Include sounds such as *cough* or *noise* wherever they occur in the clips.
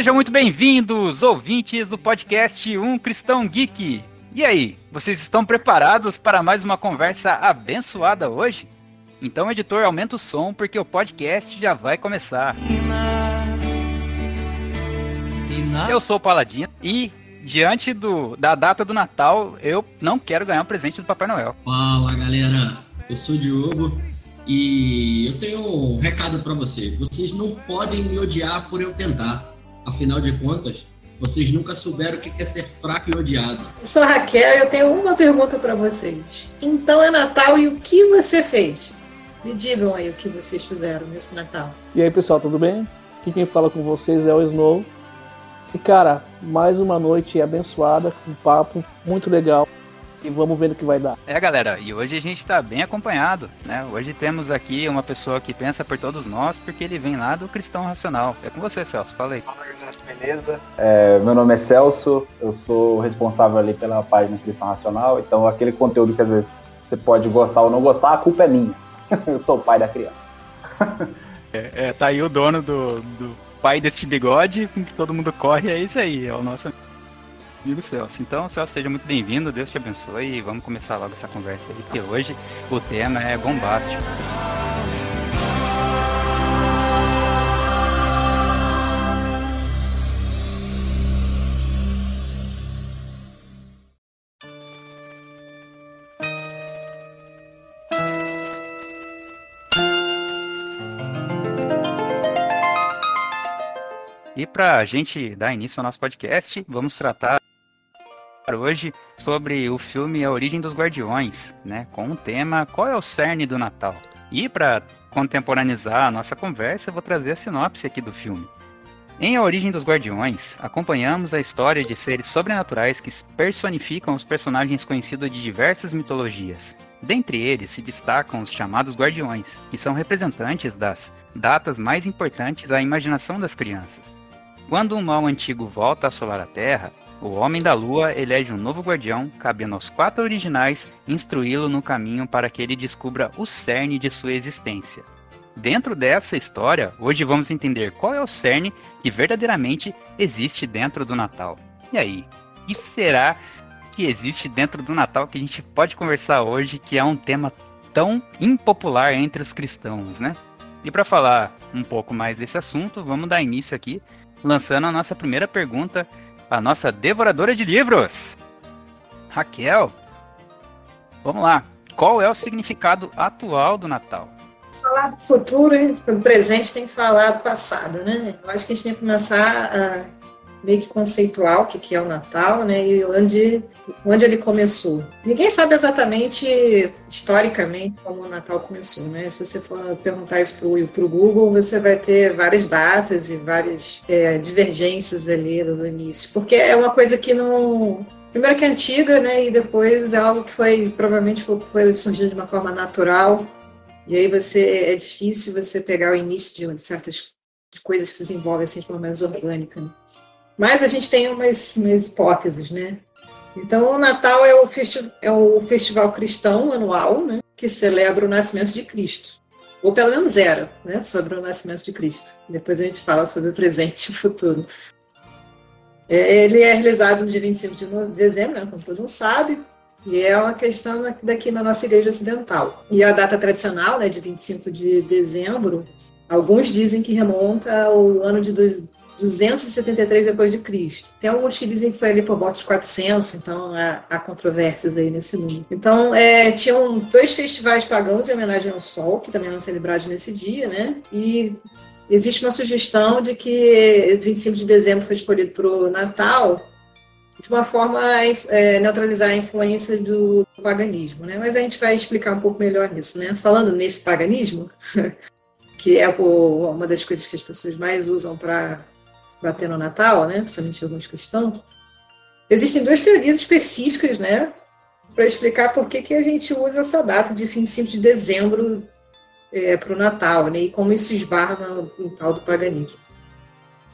Sejam muito bem-vindos, ouvintes do podcast Um Cristão Geek. E aí, vocês estão preparados para mais uma conversa abençoada hoje? Então, editor, aumenta o som porque o podcast já vai começar. Eu sou o Paladino e diante do, da data do Natal, eu não quero ganhar um presente do Papai Noel. Fala, galera. Eu sou o Diogo e eu tenho um recado para você. Vocês não podem me odiar por eu tentar. Afinal de contas, vocês nunca souberam o que é ser fraco e odiado. Eu sou a Raquel e eu tenho uma pergunta para vocês. Então é Natal e o que você fez? Me digam aí o que vocês fizeram nesse Natal. E aí, pessoal, tudo bem? Aqui quem fala com vocês é o Snow. E cara, mais uma noite abençoada, um papo muito legal. E vamos ver no que vai dar. É, galera, e hoje a gente tá bem acompanhado, né? Hoje temos aqui uma pessoa que pensa por todos nós, porque ele vem lá do Cristão Racional. É com você, Celso, fala aí. Fala, beleza? É, meu nome é Celso, eu sou responsável ali pela página Cristão Racional, então aquele conteúdo que às vezes você pode gostar ou não gostar, a culpa é minha. *laughs* eu sou o pai da criança. *laughs* é, é, tá aí o dono do, do pai deste bigode, com que todo mundo corre, é isso aí, é o nosso amigo Celso. Então, Celso, seja muito bem-vindo, Deus te abençoe e vamos começar logo essa conversa aí, porque hoje o tema é bombástico. E para a gente dar início ao nosso podcast, vamos tratar hoje sobre o filme A Origem dos Guardiões, né, com o tema Qual é o cerne do Natal? E para contemporaneizar a nossa conversa, eu vou trazer a sinopse aqui do filme. Em A Origem dos Guardiões, acompanhamos a história de seres sobrenaturais que personificam os personagens conhecidos de diversas mitologias. Dentre eles se destacam os chamados Guardiões, que são representantes das datas mais importantes à imaginação das crianças. Quando um mal antigo volta a assolar a Terra, o Homem da Lua elege um novo guardião, cabendo aos quatro originais instruí-lo no caminho para que ele descubra o cerne de sua existência. Dentro dessa história, hoje vamos entender qual é o cerne que verdadeiramente existe dentro do Natal. E aí, o que será que existe dentro do Natal que a gente pode conversar hoje, que é um tema tão impopular entre os cristãos, né? E para falar um pouco mais desse assunto, vamos dar início aqui lançando a nossa primeira pergunta, a nossa devoradora de livros, Raquel. Vamos lá. Qual é o significado atual do Natal? Falar do futuro e do presente tem que falar do passado, né? Eu acho que a gente tem que começar a meio que conceitual o que, que é o Natal, né? E onde, onde ele começou. Ninguém sabe exatamente, historicamente, como o Natal começou, né? Se você for perguntar isso para o Google, você vai ter várias datas e várias é, divergências ali no início, porque é uma coisa que não primeiro que é antiga, né, e depois é algo que foi provavelmente foi, foi surgindo de uma forma natural. E aí você é difícil você pegar o início de, de certas de coisas que se desenvolvem assim de forma mais orgânica. Mas a gente tem umas, umas hipóteses, né? Então, o Natal é o, é o festival cristão anual, né, que celebra o nascimento de Cristo. Ou pelo menos era, né, sobre o nascimento de Cristo. Depois a gente fala sobre o presente e o futuro. É, ele é realizado no dia 25 de dezembro, né, como todo mundo sabe, e é uma questão daqui na nossa igreja ocidental. E a data tradicional, né, de 25 de dezembro, alguns dizem que remonta ao ano de 273 depois de Cristo. Tem alguns que dizem que foi ali por volta de 400, então há, há controvérsias aí nesse número. Então, é, tinham dois festivais pagãos em homenagem ao Sol, que também eram celebrados nesse dia, né? E existe uma sugestão de que 25 de dezembro foi escolhido para o Natal de uma forma é, neutralizar a influência do paganismo, né? Mas a gente vai explicar um pouco melhor nisso, né? Falando nesse paganismo, *laughs* que é uma das coisas que as pessoas mais usam para bater no Natal, né, principalmente alguns cristãos, existem duas teorias específicas, né, para explicar por que, que a gente usa essa data de 25 de dezembro é, para o Natal, né, e como isso esbarra no, no tal do paganismo.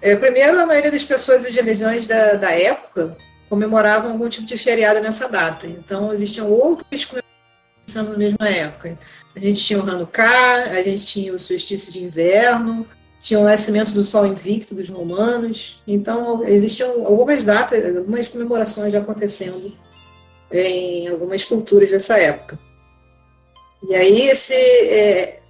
É, primeiro, a maioria das pessoas e religiões da, da época comemoravam algum tipo de feriado nessa data. Então, existiam outras comemorações na mesma época. A gente tinha o Hanukkah, a gente tinha o solstício de inverno, tinha o nascimento do Sol Invicto dos romanos. Então, existiam algumas datas, algumas comemorações já acontecendo em algumas culturas dessa época. E aí, esse, é,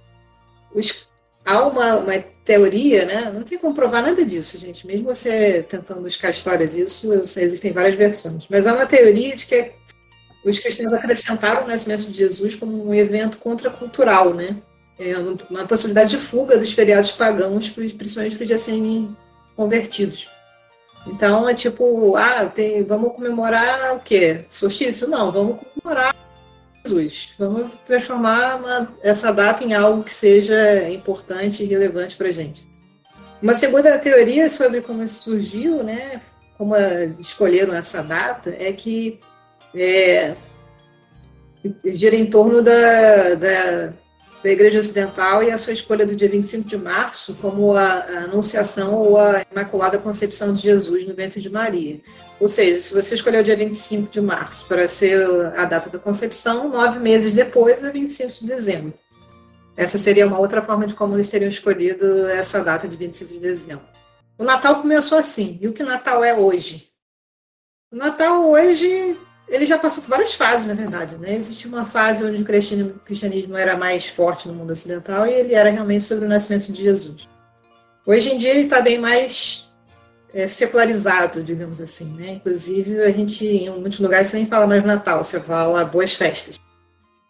os, há uma, uma, teoria, né? não tem como provar nada disso, gente. Mesmo você tentando buscar a história disso, existem várias versões. Mas há uma teoria de que os cristãos acrescentaram o nascimento de Jesus como um evento contracultural, né? É uma possibilidade de fuga dos feriados pagãos, principalmente para os serem convertidos. Então é tipo, ah, tem, vamos comemorar o quê? Solstício? Não, vamos comemorar Jesus. Vamos transformar uma, essa data em algo que seja importante e relevante para a gente. Uma segunda teoria sobre como isso surgiu, né, como escolheram essa data, é que é, gira em torno da, da da Igreja Ocidental e a sua escolha do dia 25 de março como a, a Anunciação ou a Imaculada Concepção de Jesus no ventre de Maria. Ou seja, se você escolheu o dia 25 de março para ser a data da concepção, nove meses depois é 25 de dezembro. Essa seria uma outra forma de como eles teriam escolhido essa data de 25 de dezembro. O Natal começou assim. E o que Natal é hoje? O Natal hoje ele já passou por várias fases, na verdade. Né? Existe uma fase onde o cristianismo era mais forte no mundo ocidental e ele era realmente sobre o nascimento de Jesus. Hoje em dia ele está bem mais é, secularizado, digamos assim. Né? Inclusive, a gente, em muitos lugares, você nem fala mais Natal, você fala boas festas,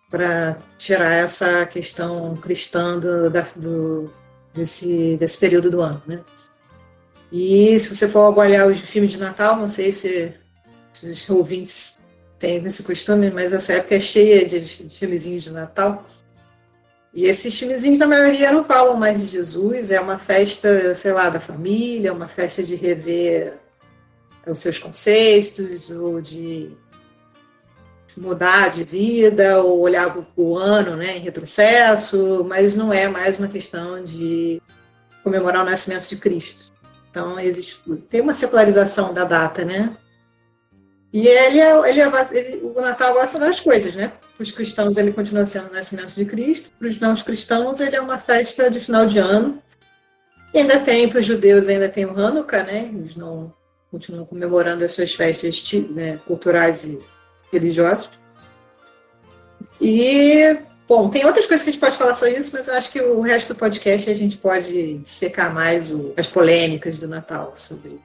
para tirar essa questão cristã do, do, desse, desse período do ano. Né? E se você for olhar os filmes de Natal, não sei se os ouvintes tem esse costume, mas essa época é cheia de, filmezinhos de Natal. E esses filmezinhos, na maioria, não falam mais de Jesus, é uma festa, sei lá, da família, uma festa de rever os seus conceitos, ou de mudar de vida, ou olhar o ano né, em retrocesso, mas não é mais uma questão de comemorar o nascimento de Cristo. Então, existe, tem uma secularização da data, né? E ele, é, ele, é, ele, o Natal agora são várias coisas, né? Para os cristãos ele continua sendo o nascimento de Cristo, para os não cristãos ele é uma festa de final de ano. E ainda tem, para os judeus ainda tem o Hanukkah, né? Eles não continuam comemorando as suas festas né, culturais e religiosas. E, bom, tem outras coisas que a gente pode falar sobre isso, mas eu acho que o resto do podcast a gente pode secar mais o, as polêmicas do Natal sobre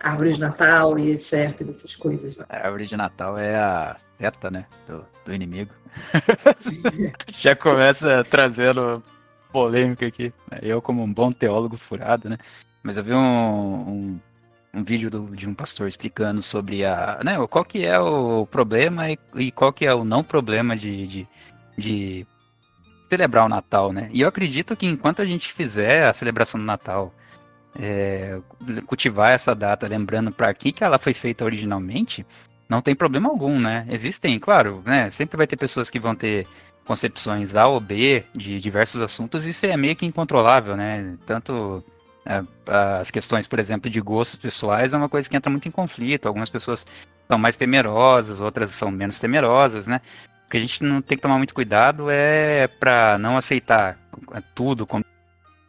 árvore de Natal e etc. E outras coisas. A árvore de Natal é a seta, né? Do, do inimigo. *laughs* Já começa trazendo polêmica aqui. Eu, como um bom teólogo furado, né? Mas eu vi um, um, um vídeo do, de um pastor explicando sobre a, né, qual que é o problema e, e qual que é o não problema de, de, de celebrar o Natal, né? E eu acredito que enquanto a gente fizer a celebração do Natal é, cultivar essa data, lembrando para que, que ela foi feita originalmente, não tem problema algum, né? Existem, claro, né? Sempre vai ter pessoas que vão ter concepções A ou B de diversos assuntos, e isso é meio que incontrolável, né? Tanto é, as questões, por exemplo, de gostos pessoais é uma coisa que entra muito em conflito. Algumas pessoas são mais temerosas, outras são menos temerosas, né? O que a gente não tem que tomar muito cuidado é para não aceitar tudo como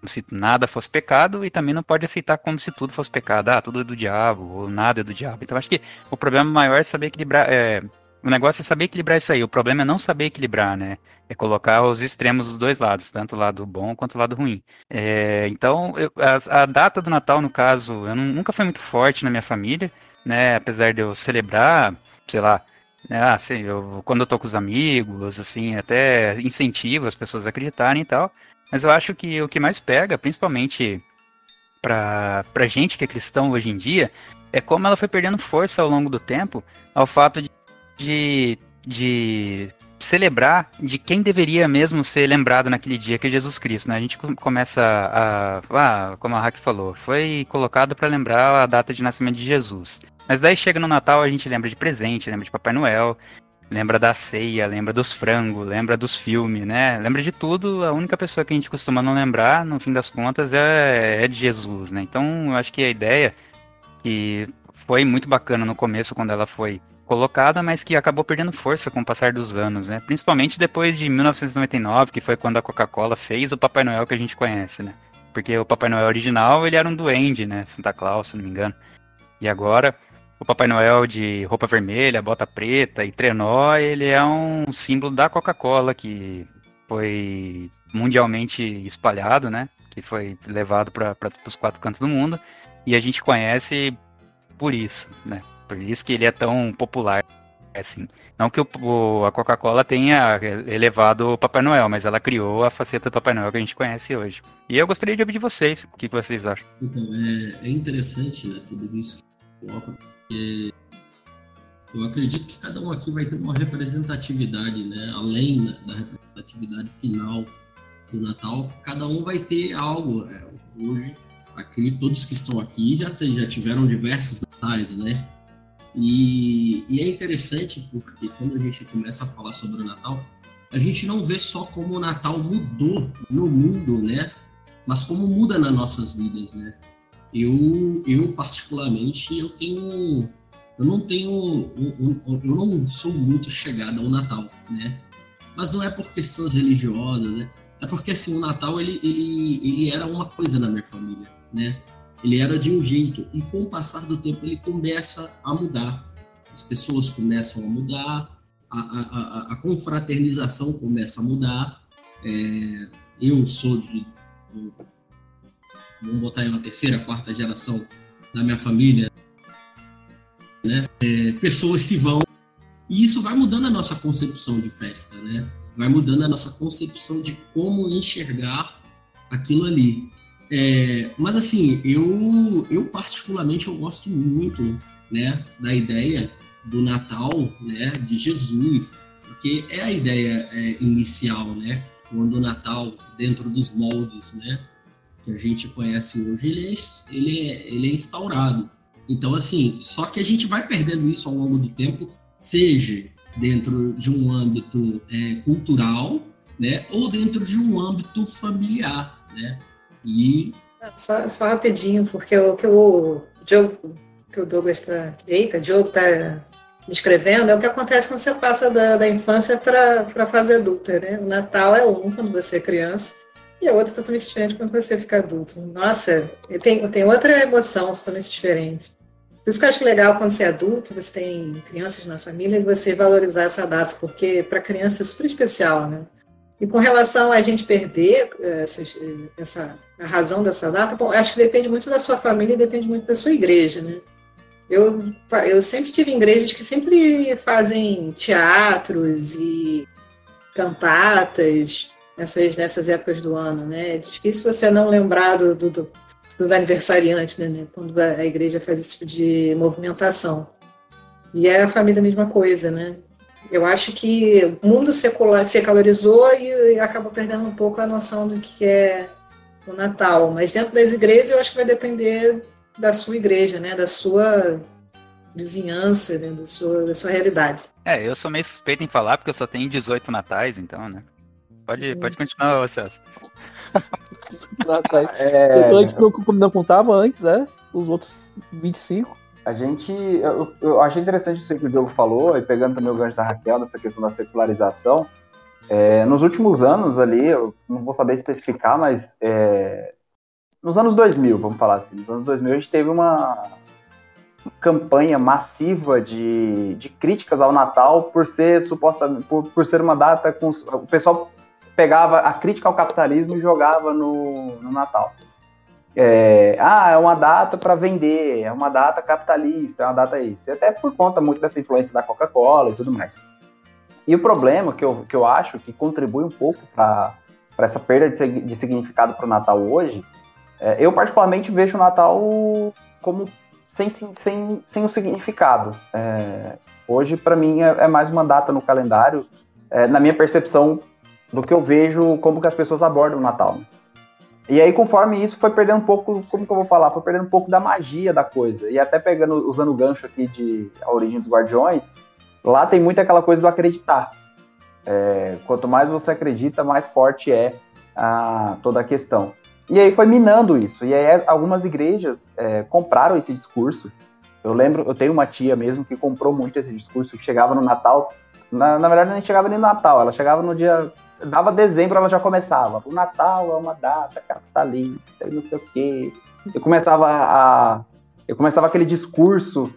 se nada fosse pecado e também não pode aceitar como se tudo fosse pecado. Ah, tudo é do diabo, ou nada é do diabo. Então acho que o problema maior é saber equilibrar. É, o negócio é saber equilibrar isso aí. O problema é não saber equilibrar, né? É colocar os extremos dos dois lados, tanto o lado bom quanto o lado ruim. É, então, eu, a, a, data do Natal, no caso, eu não, nunca foi muito forte na minha família, né? Apesar de eu celebrar, sei lá, né? Ah, sei, eu, quando eu tô com os amigos, assim, até incentivo as pessoas a acreditarem e tal. Mas eu acho que o que mais pega, principalmente pra, pra gente que é cristão hoje em dia, é como ela foi perdendo força ao longo do tempo ao fato de, de, de celebrar de quem deveria mesmo ser lembrado naquele dia, que é Jesus Cristo. Né? A gente começa a. Ah, como a Hack falou, foi colocado para lembrar a data de nascimento de Jesus. Mas daí chega no Natal, a gente lembra de presente, lembra de Papai Noel, lembra da ceia, lembra dos frangos, lembra dos filmes, né? Lembra de tudo. A única pessoa que a gente costuma não lembrar, no fim das contas, é, é de Jesus, né? Então, eu acho que a ideia que foi muito bacana no começo, quando ela foi colocada, mas que acabou perdendo força com o passar dos anos, né? Principalmente depois de 1999, que foi quando a Coca-Cola fez o Papai Noel que a gente conhece, né? Porque o Papai Noel original, ele era um duende, né? Santa Claus, se não me engano. E agora, o Papai Noel de roupa vermelha, bota preta e trenó, ele é um símbolo da Coca-Cola, que foi mundialmente espalhado, né? Que foi levado para os quatro cantos do mundo. E a gente conhece por isso, né? Por isso que ele é tão popular, assim. Não que o, a Coca-Cola tenha elevado o Papai Noel, mas ela criou a faceta do Papai Noel que a gente conhece hoje. E eu gostaria de ouvir de vocês. O que, vocês acham? Então, é, é interessante, né? Tudo isso coloca, porque eu acredito que cada um aqui vai ter uma representatividade, né? Além da, da representatividade final do Natal, cada um vai ter algo. É, hoje, aqui, todos que estão aqui já, já tiveram diversos natais, né? E, e, é interessante porque quando a gente começa a falar sobre o Natal, a gente não vê só como o Natal mudou no mundo, né? Mas como muda nas nossas vidas, né? Eu, eu particularmente, eu tenho, eu não tenho, um, um, eu não sou muito chegado ao Natal, né? Mas não é por questões religiosas, né? É porque assim o Natal ele, ele, ele era uma coisa na minha família, né? ele era de um jeito e com o passar do tempo ele começa a mudar. As pessoas começam a mudar, a, a, a, a confraternização começa a mudar. É, eu sou de, vamos botar aí uma terceira, quarta geração da minha família, né? É, pessoas se vão e isso vai mudando a nossa concepção de festa, né? Vai mudando a nossa concepção de como enxergar aquilo ali. É, mas assim, eu, eu particularmente eu gosto muito né, da ideia do Natal né, de Jesus, porque é a ideia é, inicial, né? Quando o Natal, dentro dos moldes né, que a gente conhece hoje, ele é, ele é, ele é instaurado. Então, assim, só que a gente vai perdendo isso ao longo do tempo, seja dentro de um âmbito é, cultural, né, ou dentro de um âmbito familiar, né? E. Só, só rapidinho, porque o que o Diogo, que o Douglas está. Eita, Diogo está descrevendo é o que acontece quando você passa da, da infância para a fase adulta, né? O Natal é um quando você é criança e a outra totalmente diferente quando você fica adulto. Nossa, tem, tem outra emoção totalmente diferente. Por isso que eu acho legal quando você é adulto, você tem crianças na família, e você valorizar essa data, porque para criança é super especial, né? E com relação a gente perder eh, essa, essa a razão dessa data, bom, acho que depende muito da sua família e depende muito da sua igreja, né? Eu, eu sempre tive igrejas que sempre fazem teatros e cantatas nessas, nessas épocas do ano, né? É difícil você não lembrar do, do, do, aniversariante, né? Quando a igreja faz esse tipo de movimentação. E é a família a mesma coisa, né? Eu acho que o mundo secular, secularizou e, e acaba perdendo um pouco a noção do que é o Natal. Mas dentro das igrejas, eu acho que vai depender da sua igreja, né? Da sua vizinhança, né? da, sua, da sua realidade. É, eu sou meio suspeito em falar porque eu só tenho 18 natais, então, né? Pode, pode continuar, Celso. natais. *laughs* É... Eu tô aí que se não contava antes, é? Os outros 25. A gente. Eu, eu achei interessante isso que o Diogo falou, e pegando também o gancho da Raquel nessa questão da secularização. É, nos últimos anos ali, eu não vou saber especificar, mas é, nos anos 2000, vamos falar assim, nos anos 2000 a gente teve uma campanha massiva de, de críticas ao Natal por ser suposta, por, por ser uma data com o pessoal pegava a crítica ao capitalismo e jogava no, no Natal. É, ah, é uma data para vender, é uma data capitalista, é uma data isso. E até por conta muito dessa influência da Coca-Cola e tudo mais. E o problema que eu, que eu acho que contribui um pouco para essa perda de, de significado para o Natal hoje, é, eu particularmente vejo o Natal como sem, sem, sem um significado. É, hoje, para mim, é, é, mais uma data no calendário, é, na minha percepção do que eu vejo como que as pessoas abordam o Natal. Né? E aí, conforme isso, foi perdendo um pouco, como que eu vou falar? Foi perdendo um pouco da magia da coisa. E até pegando, usando o gancho aqui de A Origem dos Guardiões, lá tem muito aquela coisa do acreditar. É, quanto mais você acredita, mais forte é a, toda a questão. E aí foi minando isso. E aí algumas igrejas é, compraram esse discurso. Eu lembro, eu tenho uma tia mesmo que comprou muito esse discurso, que chegava no Natal. Na, na verdade, não chegava nem no Natal, ela chegava no dia dava dezembro, ela já começava. O Natal é uma data capitalista e não sei o quê. Eu começava a. Eu começava aquele discurso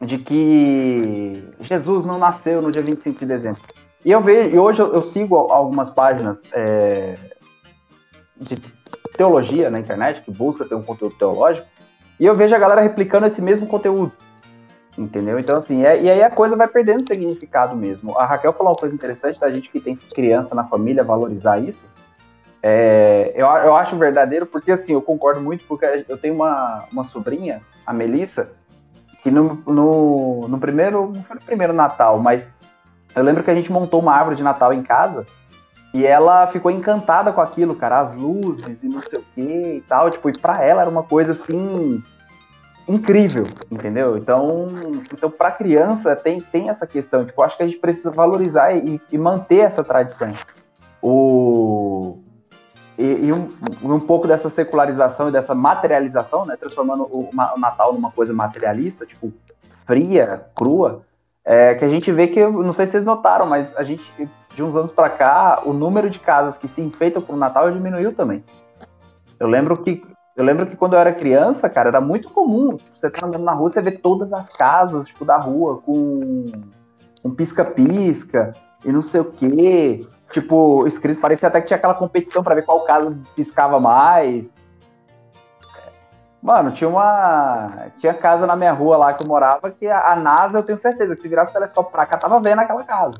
de que Jesus não nasceu no dia 25 de dezembro. E eu vejo, e hoje eu, eu sigo algumas páginas é, de teologia na internet, que busca ter um conteúdo teológico, e eu vejo a galera replicando esse mesmo conteúdo. Entendeu? Então, assim, é, e aí a coisa vai perdendo significado mesmo. A Raquel falou uma coisa interessante da gente que tem criança na família valorizar isso. É, eu, eu acho verdadeiro, porque assim, eu concordo muito, porque eu tenho uma, uma sobrinha, a Melissa, que no, no, no primeiro, não foi no primeiro Natal, mas eu lembro que a gente montou uma árvore de Natal em casa e ela ficou encantada com aquilo, cara, as luzes e não sei o que e tal. Tipo, e pra ela era uma coisa assim incrível, entendeu? Então, então para criança tem, tem essa questão. Tipo, acho que a gente precisa valorizar e, e manter essa tradição. O e, e um, um, pouco dessa secularização e dessa materialização, né, transformando o, o Natal numa coisa materialista, tipo fria, crua, é, que a gente vê que, não sei se vocês notaram, mas a gente, de uns anos para cá, o número de casas que se enfeitam com o Natal diminuiu também. Eu lembro que eu lembro que quando eu era criança, cara, era muito comum. Você tá andando na rua, você vê todas as casas, tipo, da rua com um pisca-pisca e não sei o quê. Tipo, escrito, parecia até que tinha aquela competição para ver qual casa piscava mais. Mano, tinha uma. Tinha casa na minha rua lá que eu morava que a, a NASA, eu tenho certeza, que se virasse o telescópio pra cá, tava vendo aquela casa.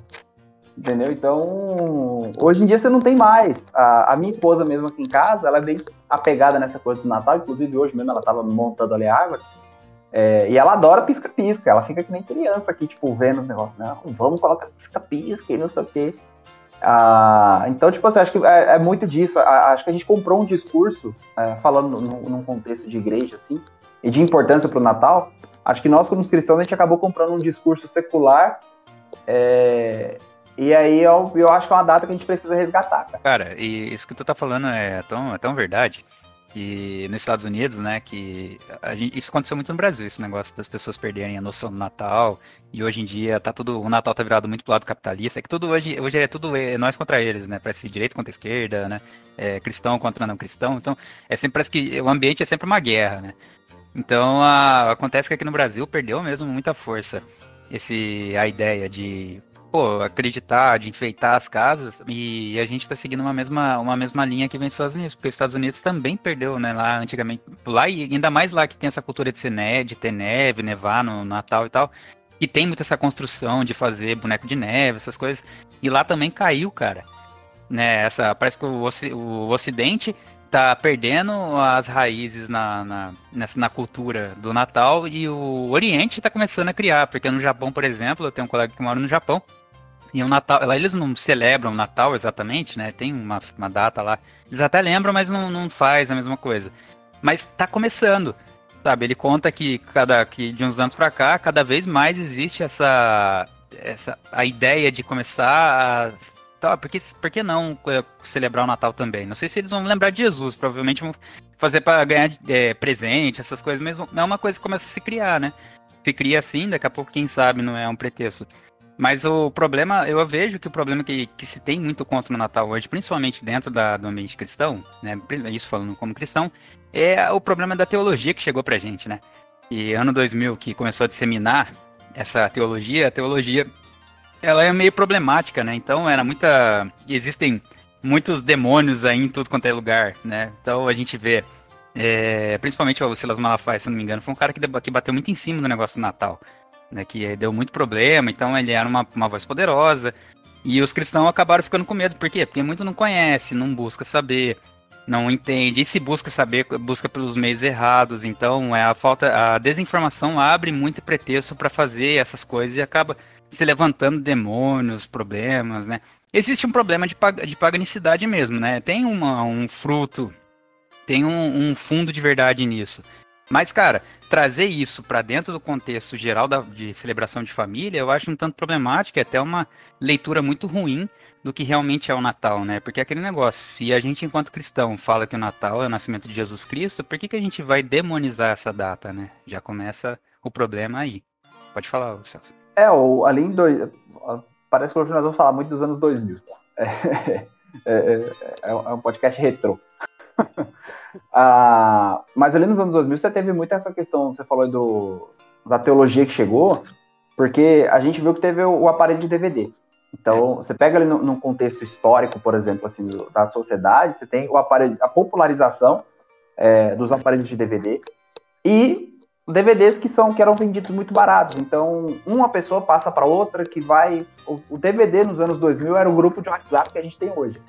Entendeu? Então, hoje em dia você não tem mais. A, a, minha esposa mesmo aqui em casa, ela é bem apegada nessa coisa do Natal. Inclusive, hoje mesmo ela tava montando ali a árvore. É, e ela adora pisca-pisca. Ela fica que nem criança aqui, tipo, vendo os negócios. Não, vamos colocar pisca-pisca e não sei o quê. Ah, então, tipo assim, acho que é, é muito disso. acho que a gente comprou um discurso, é, falando num, num, contexto de igreja, assim, e de importância para o Natal. Acho que nós, como cristãos, a gente acabou comprando um discurso secular. E aí eu, eu acho que é uma data que a gente precisa resgatar. Cara, cara e isso que tu tá falando é tão, é tão verdade que nos Estados Unidos, né, que gente, isso aconteceu muito no Brasil, esse negócio das pessoas perderem a noção do Natal, e hoje em dia tá tudo, o Natal tá virado muito pro lado capitalista, é que tudo hoje, hoje é tudo é nós contra eles, né, parece direito contra esquerda, né, é, cristão contra não cristão, então é sempre, parece que o ambiente é sempre uma guerra, né, então a, acontece que aqui no Brasil perdeu mesmo muita força esse, a ideia de pô, acreditar, de enfeitar as casas, e a gente está seguindo uma mesma, uma mesma linha que vem dos Estados Unidos, porque os Estados Unidos também perdeu, né, lá antigamente, lá e ainda mais lá que tem essa cultura de ser neve, de ter neve, nevar no Natal e tal, e tem muita essa construção de fazer boneco de neve, essas coisas, e lá também caiu, cara, né, essa, parece que o, o Ocidente tá perdendo as raízes na, na, nessa, na cultura do Natal e o Oriente está começando a criar, porque no Japão, por exemplo, eu tenho um colega que mora no Japão, e o Natal, lá eles não celebram o Natal exatamente, né? Tem uma, uma data lá. Eles até lembram, mas não, não faz a mesma coisa. Mas tá começando, sabe? Ele conta que cada que de uns anos para cá, cada vez mais existe essa essa a ideia de começar a tá, porque por que não é, celebrar o Natal também? Não sei se eles vão lembrar de Jesus, provavelmente vão fazer para ganhar é, presente, essas coisas, mesmo é uma coisa que começa a se criar, né? Se cria assim, daqui a pouco quem sabe não é um pretexto. Mas o problema, eu vejo que o problema que, que se tem muito contra o Natal hoje, principalmente dentro da, do ambiente cristão, né? Isso falando como cristão, é o problema da teologia que chegou pra gente, né? E ano 2000 que começou a disseminar essa teologia, a teologia ela é meio problemática, né? Então era muita. Existem muitos demônios aí em tudo quanto é lugar, né? Então a gente vê. É, principalmente o Silas Malafaia, se não me engano, foi um cara que, que bateu muito em cima do negócio do Natal né, que deu muito problema, então ele era uma, uma voz poderosa. E os cristãos acabaram ficando com medo, por quê? Porque muito não conhece, não busca saber, não entende, e se busca saber, busca pelos meios errados. Então, é a falta, a desinformação abre muito pretexto para fazer essas coisas e acaba se levantando demônios, problemas, né? Existe um problema de, pag de paganicidade mesmo, né? Tem uma, um fruto, tem um, um fundo de verdade nisso. Mas, cara, trazer isso para dentro do contexto geral da, de celebração de família, eu acho um tanto problemático, é até uma leitura muito ruim do que realmente é o Natal, né? Porque é aquele negócio, se a gente, enquanto cristão, fala que o Natal é o nascimento de Jesus Cristo, por que, que a gente vai demonizar essa data, né? Já começa o problema aí. Pode falar, Celso. É, o, ali em dois, parece que hoje nós vamos falar muito dos anos 2000. *laughs* É, é, é, é um podcast retrô. *laughs* ah, mas ali nos anos 2000 você teve muito essa questão, você falou do, da teologia que chegou, porque a gente viu que teve o, o aparelho de DVD. Então, você pega ali no, num contexto histórico, por exemplo, assim, da sociedade, você tem o aparelho, a popularização é, dos aparelhos de DVD e DVDs que são que eram vendidos muito baratos. Então, uma pessoa passa para outra que vai. O, o, DVD nos anos 2000 era o grupo de WhatsApp que a gente tem hoje.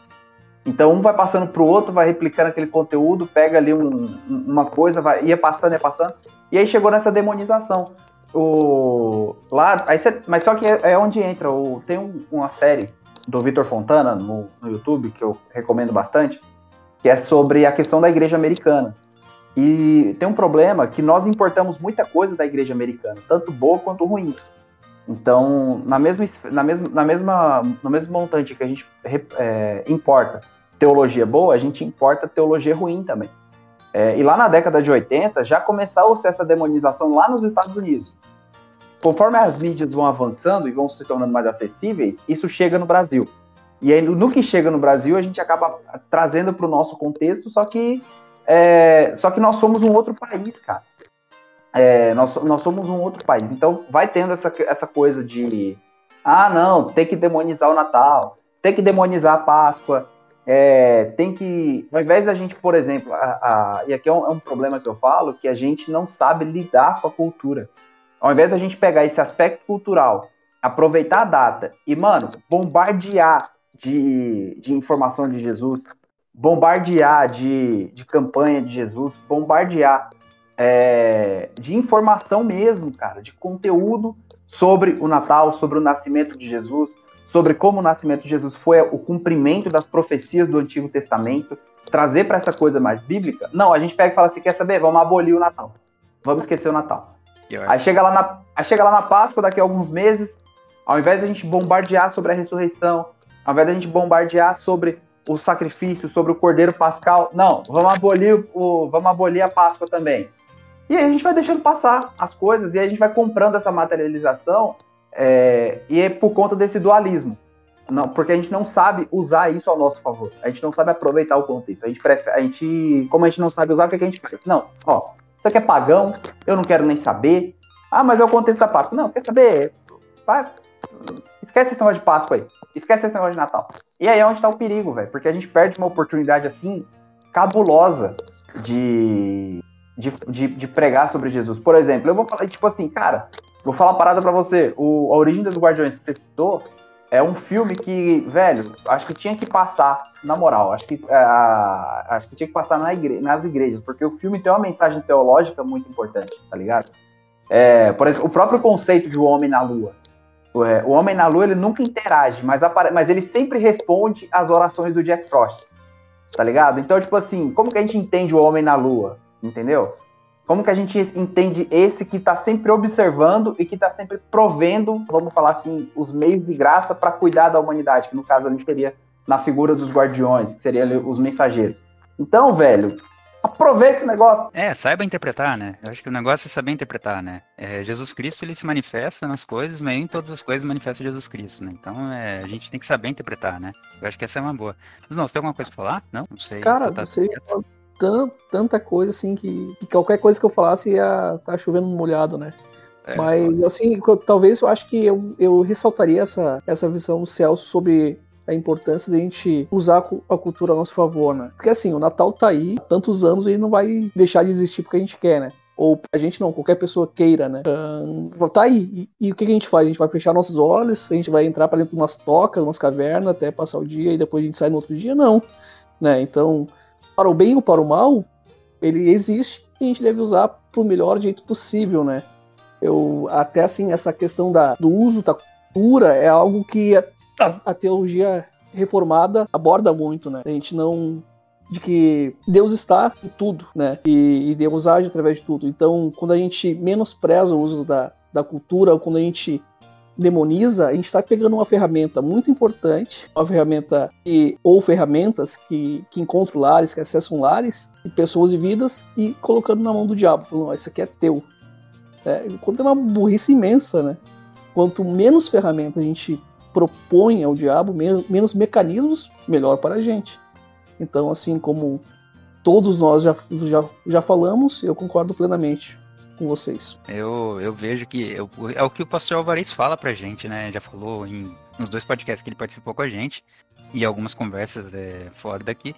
Então, um vai passando para o outro, vai replicando aquele conteúdo, pega ali um, uma coisa, vai, ia passando, ia passando, e aí chegou nessa demonização. O, lá, aí cê, mas só que é, é onde entra. O, tem um, uma série do Vitor Fontana no, no YouTube que eu recomendo bastante, que é sobre a questão da igreja americana. E tem um problema que nós importamos muita coisa da igreja americana, tanto boa quanto ruim. Então, na mesma, na mesma, na mesma, no mesmo montante que a gente é, importa teologia boa, a gente importa teologia ruim também. É, e lá na década de 80 já começou essa demonização lá nos Estados Unidos. Conforme as mídias vão avançando e vão se tornando mais acessíveis, isso chega no Brasil. E aí, no que chega no Brasil, a gente acaba trazendo para o nosso contexto, só que é, só que nós somos um outro país, cara. É, nós, nós somos um outro país. Então vai tendo essa, essa coisa de ah, não, tem que demonizar o Natal, tem que demonizar a Páscoa, é, tem que. Ao invés da gente, por exemplo, a, a, e aqui é um, é um, problema que eu falo, que a gente não sabe lidar com a cultura. Ao invés da gente pegar esse aspecto cultural, aproveitar a data e, mano, bombardear de, de informação de Jesus, bombardear de, de campanha de Jesus, bombardear é, de informação mesmo, cara, de conteúdo sobre o Natal, sobre o nascimento de Jesus, sobre como o nascimento de Jesus foi o cumprimento das profecias do Antigo Testamento, trazer para essa coisa mais bíblica. Não, a gente pega e fala assim, quer saber? Vamos abolir o Natal. Vamos esquecer o Natal. Aí chega, lá na, aí chega lá na Páscoa, daqui a alguns meses, ao invés da gente bombardear sobre a ressurreição, ao invés da gente bombardear sobre o sacrifício, sobre o cordeiro pascal. Não, vamos abolir, o, vamos abolir a Páscoa também. E aí a gente vai deixando passar as coisas e a gente vai comprando essa materialização é, e é por conta desse dualismo. Não, porque a gente não sabe usar isso ao nosso favor. A gente não sabe aproveitar o contexto. A gente prefere, a gente, como a gente não sabe usar, o que, é que a gente faz? Não, ó, isso aqui é pagão, eu não quero nem saber. Ah, mas é o contexto da Páscoa. Não, quer saber? Vai, esquece esse negócio de Páscoa aí. Esquece esse negócio de Natal. E aí é onde tá o perigo, velho. Porque a gente perde uma oportunidade assim cabulosa de, de, de, de, pregar sobre Jesus. Por exemplo, eu vou falar, tipo assim, cara, vou falar uma parada pra você. O, a Origem dos Guardiões que você citou é um filme que, velho, acho que tinha que passar, na moral, acho que, é, acho que tinha que passar na igre nas igrejas, porque o filme tem uma mensagem teológica muito importante, tá ligado? É, por exemplo, o próprio conceito de o homem na lua. É, o Homem na Lua ele nunca interage, mas, mas ele sempre responde às orações do Jack Frost. Tá ligado? Então, tipo assim, como que a gente entende o Homem na Lua? Entendeu? Como que a gente entende esse que tá sempre observando e que tá sempre provendo, vamos falar assim, os meios de graça para cuidar da humanidade, que no caso a gente teria na figura dos guardiões, que seriam os mensageiros. Então, velho, aproveita o negócio. É, saiba interpretar, né? Eu acho que o negócio é saber interpretar, né? É, Jesus Cristo, ele se manifesta nas coisas, mas em todas as coisas manifesta Jesus Cristo, né? Então, é, a gente tem que saber interpretar, né? Eu acho que essa é uma boa. Mas não, você tem alguma coisa pra falar? Não? Não sei. Cara, tá, você tant, tanta coisa, assim, que, que, qualquer coisa que eu falasse ia estar tá chovendo molhado, né? É, Mas, assim, talvez eu acho que eu, eu ressaltaria essa, essa visão do Celso sobre a importância de a gente usar a cultura a nosso favor, né? Porque assim, o Natal tá aí há tantos anos e não vai deixar de existir porque a gente quer, né? Ou a gente não, qualquer pessoa queira, né? Uh, tá aí. E, e, o que a gente faz? A gente vai fechar nossos olhos, a gente vai entrar para dentro de umas tocas, umas cavernas, até passar o dia e depois a gente sai no outro dia? Não. Né? Então, para o bem ou para o mal, ele existe e a gente deve usar pro melhor jeito possível, né? Eu, até assim, essa questão da, do uso da cultura é algo que a, a teologia reformada aborda muito, né? A gente não de que Deus está em tudo, né? E, e, Deus age através de tudo. Então, quando a gente menospreza o uso da, da cultura, ou quando a gente demoniza, a gente está pegando uma ferramenta muito importante, uma ferramenta que, ou ferramentas que, que encontram lares, que acessam lares, e pessoas e vidas, e colocando na mão do diabo, falando, isso aqui é teu. É, quando é uma burrice imensa, né? Quanto menos ferramentas a gente propõe ao diabo, menos, menos mecanismos, melhor para a gente. Então, assim como todos nós já, já, já falamos, eu concordo plenamente com vocês. Eu, eu vejo que eu, é o que o pastor Alvarez fala pra gente, né? Já falou em, nos dois podcasts que ele participou com a gente e algumas conversas é, fora daqui.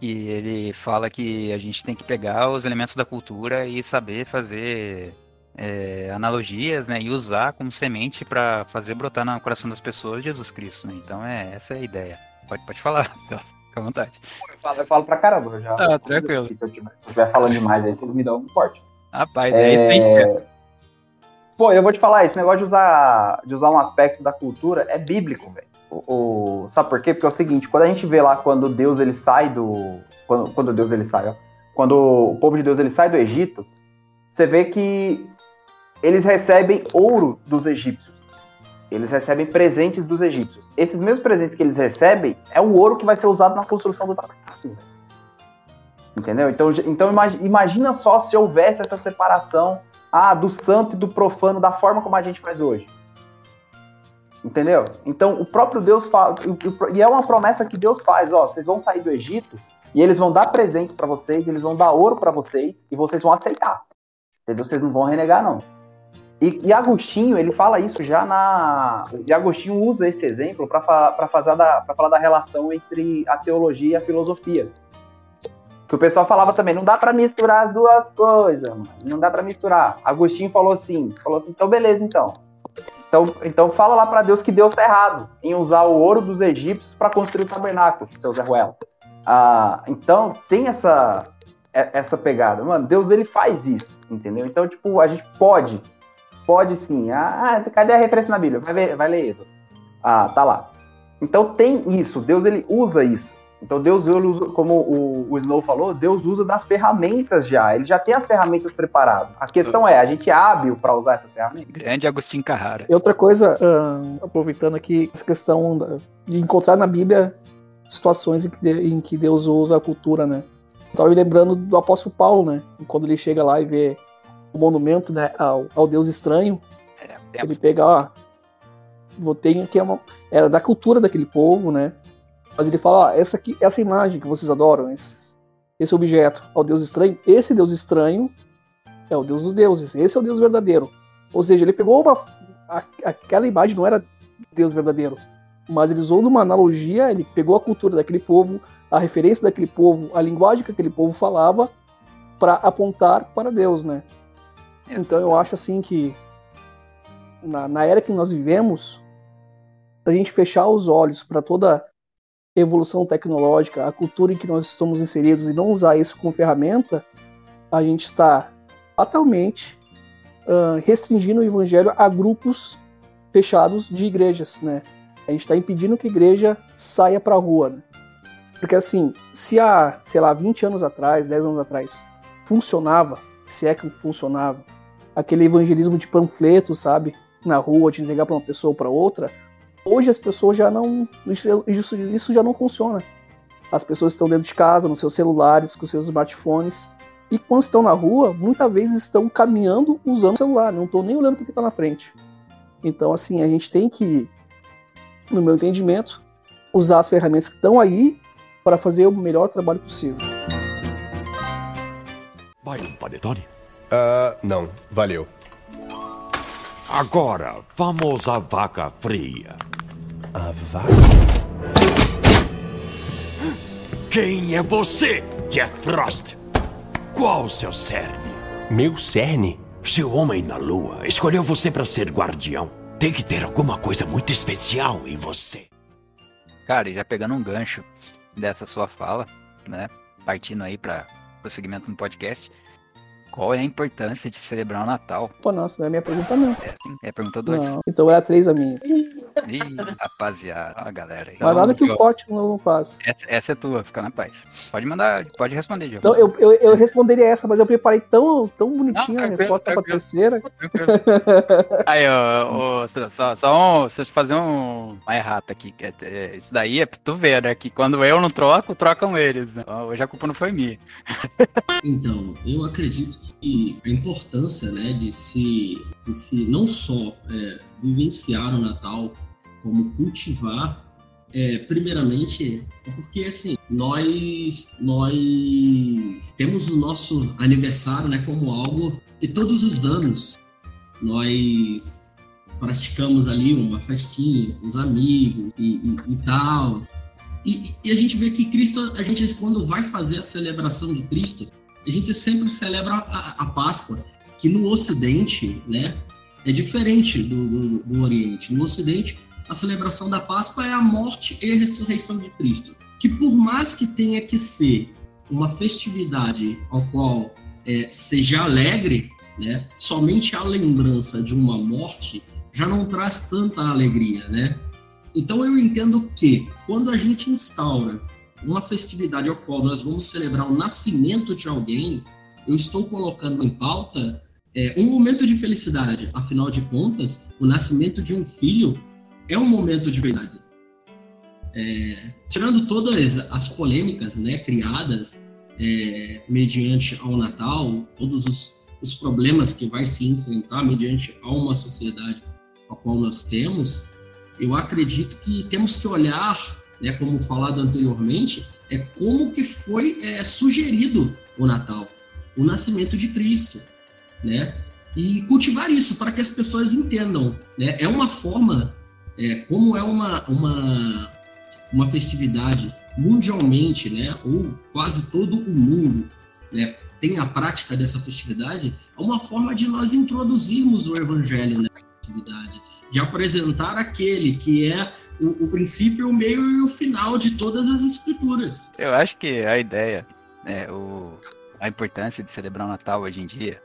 E ele fala que a gente tem que pegar os elementos da cultura e saber fazer é, analogias, né, e usar como semente para fazer brotar no coração das pessoas Jesus Cristo. Né? Então é essa é a ideia. Pode, pode falar, *laughs* fica à vontade. Eu falo, eu falo pra caramba, já. Ah, tranquilo. Se eu estiver falando demais aí, vocês me dão um corte. Rapaz, é, isso é... Pô, eu vou te falar, esse negócio de usar, de usar um aspecto da cultura é bíblico, velho. O, o, sabe por quê? Porque é o seguinte, quando a gente vê lá quando Deus ele sai do. Quando, quando Deus ele sai, ó. Quando o povo de Deus ele sai do Egito, você vê que eles recebem ouro dos egípcios. Eles recebem presentes dos egípcios. Esses mesmos presentes que eles recebem é o ouro que vai ser usado na construção do tabernáculo. Entendeu? Então, então imagina só se houvesse essa separação ah, do santo e do profano da forma como a gente faz hoje. Entendeu? Então o próprio Deus fala, e é uma promessa que Deus faz, ó, vocês vão sair do Egito e eles vão dar presentes para vocês, eles vão dar ouro para vocês e vocês vão aceitar. Entendeu? Vocês não vão renegar não. E, e, Agostinho, ele fala isso já na. E Agostinho usa esse exemplo para falar da relação entre a teologia e a filosofia. Que o pessoal falava também, não dá para misturar as duas coisas, mano. não dá para misturar. Agostinho falou assim, falou assim, então beleza, então. Então, então fala lá para Deus que Deus tá errado em usar o ouro dos egípcios para construir o tabernáculo, seu Zé Ruela. Ah, então tem essa essa pegada, mano. Deus ele faz isso, entendeu? Então tipo a gente pode Pode sim. Ah, cadê a referência na Bíblia? Vai, ver, vai ler isso. Ah, tá lá. Então tem isso. Deus ele usa isso. Então Deus, usa, como o, o Snow falou, Deus usa das ferramentas já. Ele já tem as ferramentas preparadas. A questão é, a gente é hábil para usar essas ferramentas? Grande Agostinho Carrara. E outra coisa, uh, aproveitando aqui essa questão de encontrar na Bíblia situações em que, em que Deus usa a cultura, né? Estava lembrando do apóstolo Paulo, né? Quando ele chega lá e vê o monumento né, ao, ao Deus estranho. É, é. Ele pega, ó, tem aqui é uma, era da cultura daquele povo, né? Mas ele fala, ó, essa aqui, essa imagem que vocês adoram, esse, esse objeto ao Deus estranho, esse Deus estranho é o Deus dos deuses, esse é o Deus verdadeiro. Ou seja, ele pegou uma, a, aquela imagem não era Deus verdadeiro, mas ele usou uma analogia, ele pegou a cultura daquele povo, a referência daquele povo, a linguagem que aquele povo falava para apontar para Deus, né? Então eu acho assim que na, na era que nós vivemos, a gente fechar os olhos para toda evolução tecnológica, a cultura em que nós estamos inseridos e não usar isso como ferramenta, a gente está fatalmente uh, restringindo o evangelho a grupos fechados de igrejas, né? A gente está impedindo que a igreja saia para a rua, né? Porque assim, se há, sei lá, 20 anos atrás, 10 anos atrás, funcionava se é que funcionava, aquele evangelismo de panfleto, sabe? Na rua, de entregar para uma pessoa ou para outra. Hoje as pessoas já não. Isso, isso já não funciona. As pessoas estão dentro de casa, nos seus celulares, com seus smartphones. E quando estão na rua, muitas vezes estão caminhando usando o celular, não estão nem olhando para o que está na frente. Então, assim, a gente tem que, no meu entendimento, usar as ferramentas que estão aí para fazer o melhor trabalho possível. Vai um panetone? Uh, não, valeu. Agora, vamos à vaca fria. A vaca? Quem é você, Jack Frost? Qual o seu cerne? Meu cerne? Se o homem na lua escolheu você para ser guardião, tem que ter alguma coisa muito especial em você. Cara, e já pegando um gancho dessa sua fala, né? Partindo aí para prosseguimento no podcast. Qual é a importância de celebrar o Natal? Pô, nossa, não é minha pergunta, não. É, sim, é a pergunta 2. Então era três a minha. Ih, rapaziada, a galera aí. Mas nada que o corte não faça. Essa, essa, é tua, fica na paz. Pode mandar, pode responder, Diogo. Então, eu, eu, eu, responderia essa, mas eu preparei tão, tão bonitinha não, a resposta pra terceira. *laughs* aí, ó, ó, só, só um, se eu te fazer um, uma errata aqui. É, é, isso daí é pra tu ver, né? Que quando eu não troco, trocam eles, né? Hoje a culpa não foi minha. *laughs* então, eu acredito que a importância, né, de se, de se não só é, vivenciar o Natal como cultivar, é, primeiramente, porque assim, nós, nós temos o nosso aniversário né, como algo e todos os anos nós praticamos ali uma festinha com os amigos e, e, e tal. E, e, a gente vê que Cristo, a gente quando vai fazer a celebração de Cristo, a gente sempre celebra a, a Páscoa, que no Ocidente, né, é diferente do, do, do Oriente. No Ocidente, a celebração da Páscoa é a morte e a ressurreição de Cristo. Que por mais que tenha que ser uma festividade ao qual é, seja alegre, né, somente a lembrança de uma morte já não traz tanta alegria, né? Então eu entendo que quando a gente instaura uma festividade ao qual nós vamos celebrar o nascimento de alguém, eu estou colocando em pauta é, um momento de felicidade. Afinal de contas, o nascimento de um filho é um momento de verdade. É, tirando todas as polêmicas né, criadas é, mediante ao Natal, todos os, os, problemas que vai se enfrentar mediante a uma sociedade a qual nós temos, eu acredito que temos que olhar, né, como falado anteriormente, é como que foi é, sugerido o Natal, o nascimento de Cristo, né? E cultivar isso para que as pessoas entendam, né? É uma forma é, como é uma, uma, uma festividade mundialmente, né, ou quase todo o mundo né, tem a prática dessa festividade, é uma forma de nós introduzirmos o evangelho nessa festividade, de apresentar aquele que é o, o princípio, o meio e o final de todas as escrituras. Eu acho que a ideia, é, o, a importância de celebrar o Natal hoje em dia,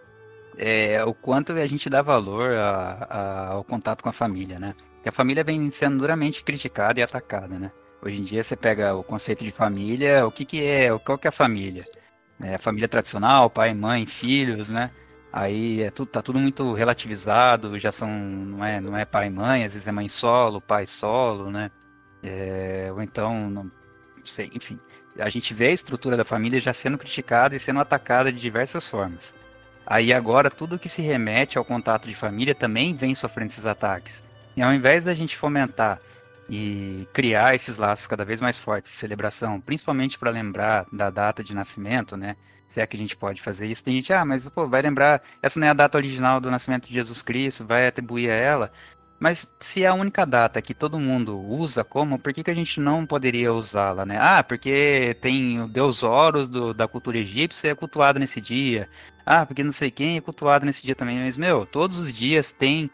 é o quanto a gente dá valor a, a, ao contato com a família, né? Que a família vem sendo duramente criticada e atacada, né? Hoje em dia você pega o conceito de família, o que que é, qual que é a família? É a família tradicional, pai, mãe, filhos, né? Aí é tudo, tá tudo muito relativizado, já são, não é, não é pai e mãe, às vezes é mãe solo, pai solo, né? É, ou então, não sei, enfim. A gente vê a estrutura da família já sendo criticada e sendo atacada de diversas formas. Aí agora tudo que se remete ao contato de família também vem sofrendo esses ataques. E ao invés da gente fomentar e criar esses laços cada vez mais fortes de celebração, principalmente para lembrar da data de nascimento, né? Se é que a gente pode fazer isso. Tem gente, ah, mas pô, vai lembrar, essa não é a data original do nascimento de Jesus Cristo, vai atribuir a ela. Mas se é a única data que todo mundo usa como, por que, que a gente não poderia usá-la, né? Ah, porque tem o deus Horus do, da cultura egípcia é cultuado nesse dia. Ah, porque não sei quem é cultuado nesse dia também. Mas, meu, todos os dias tem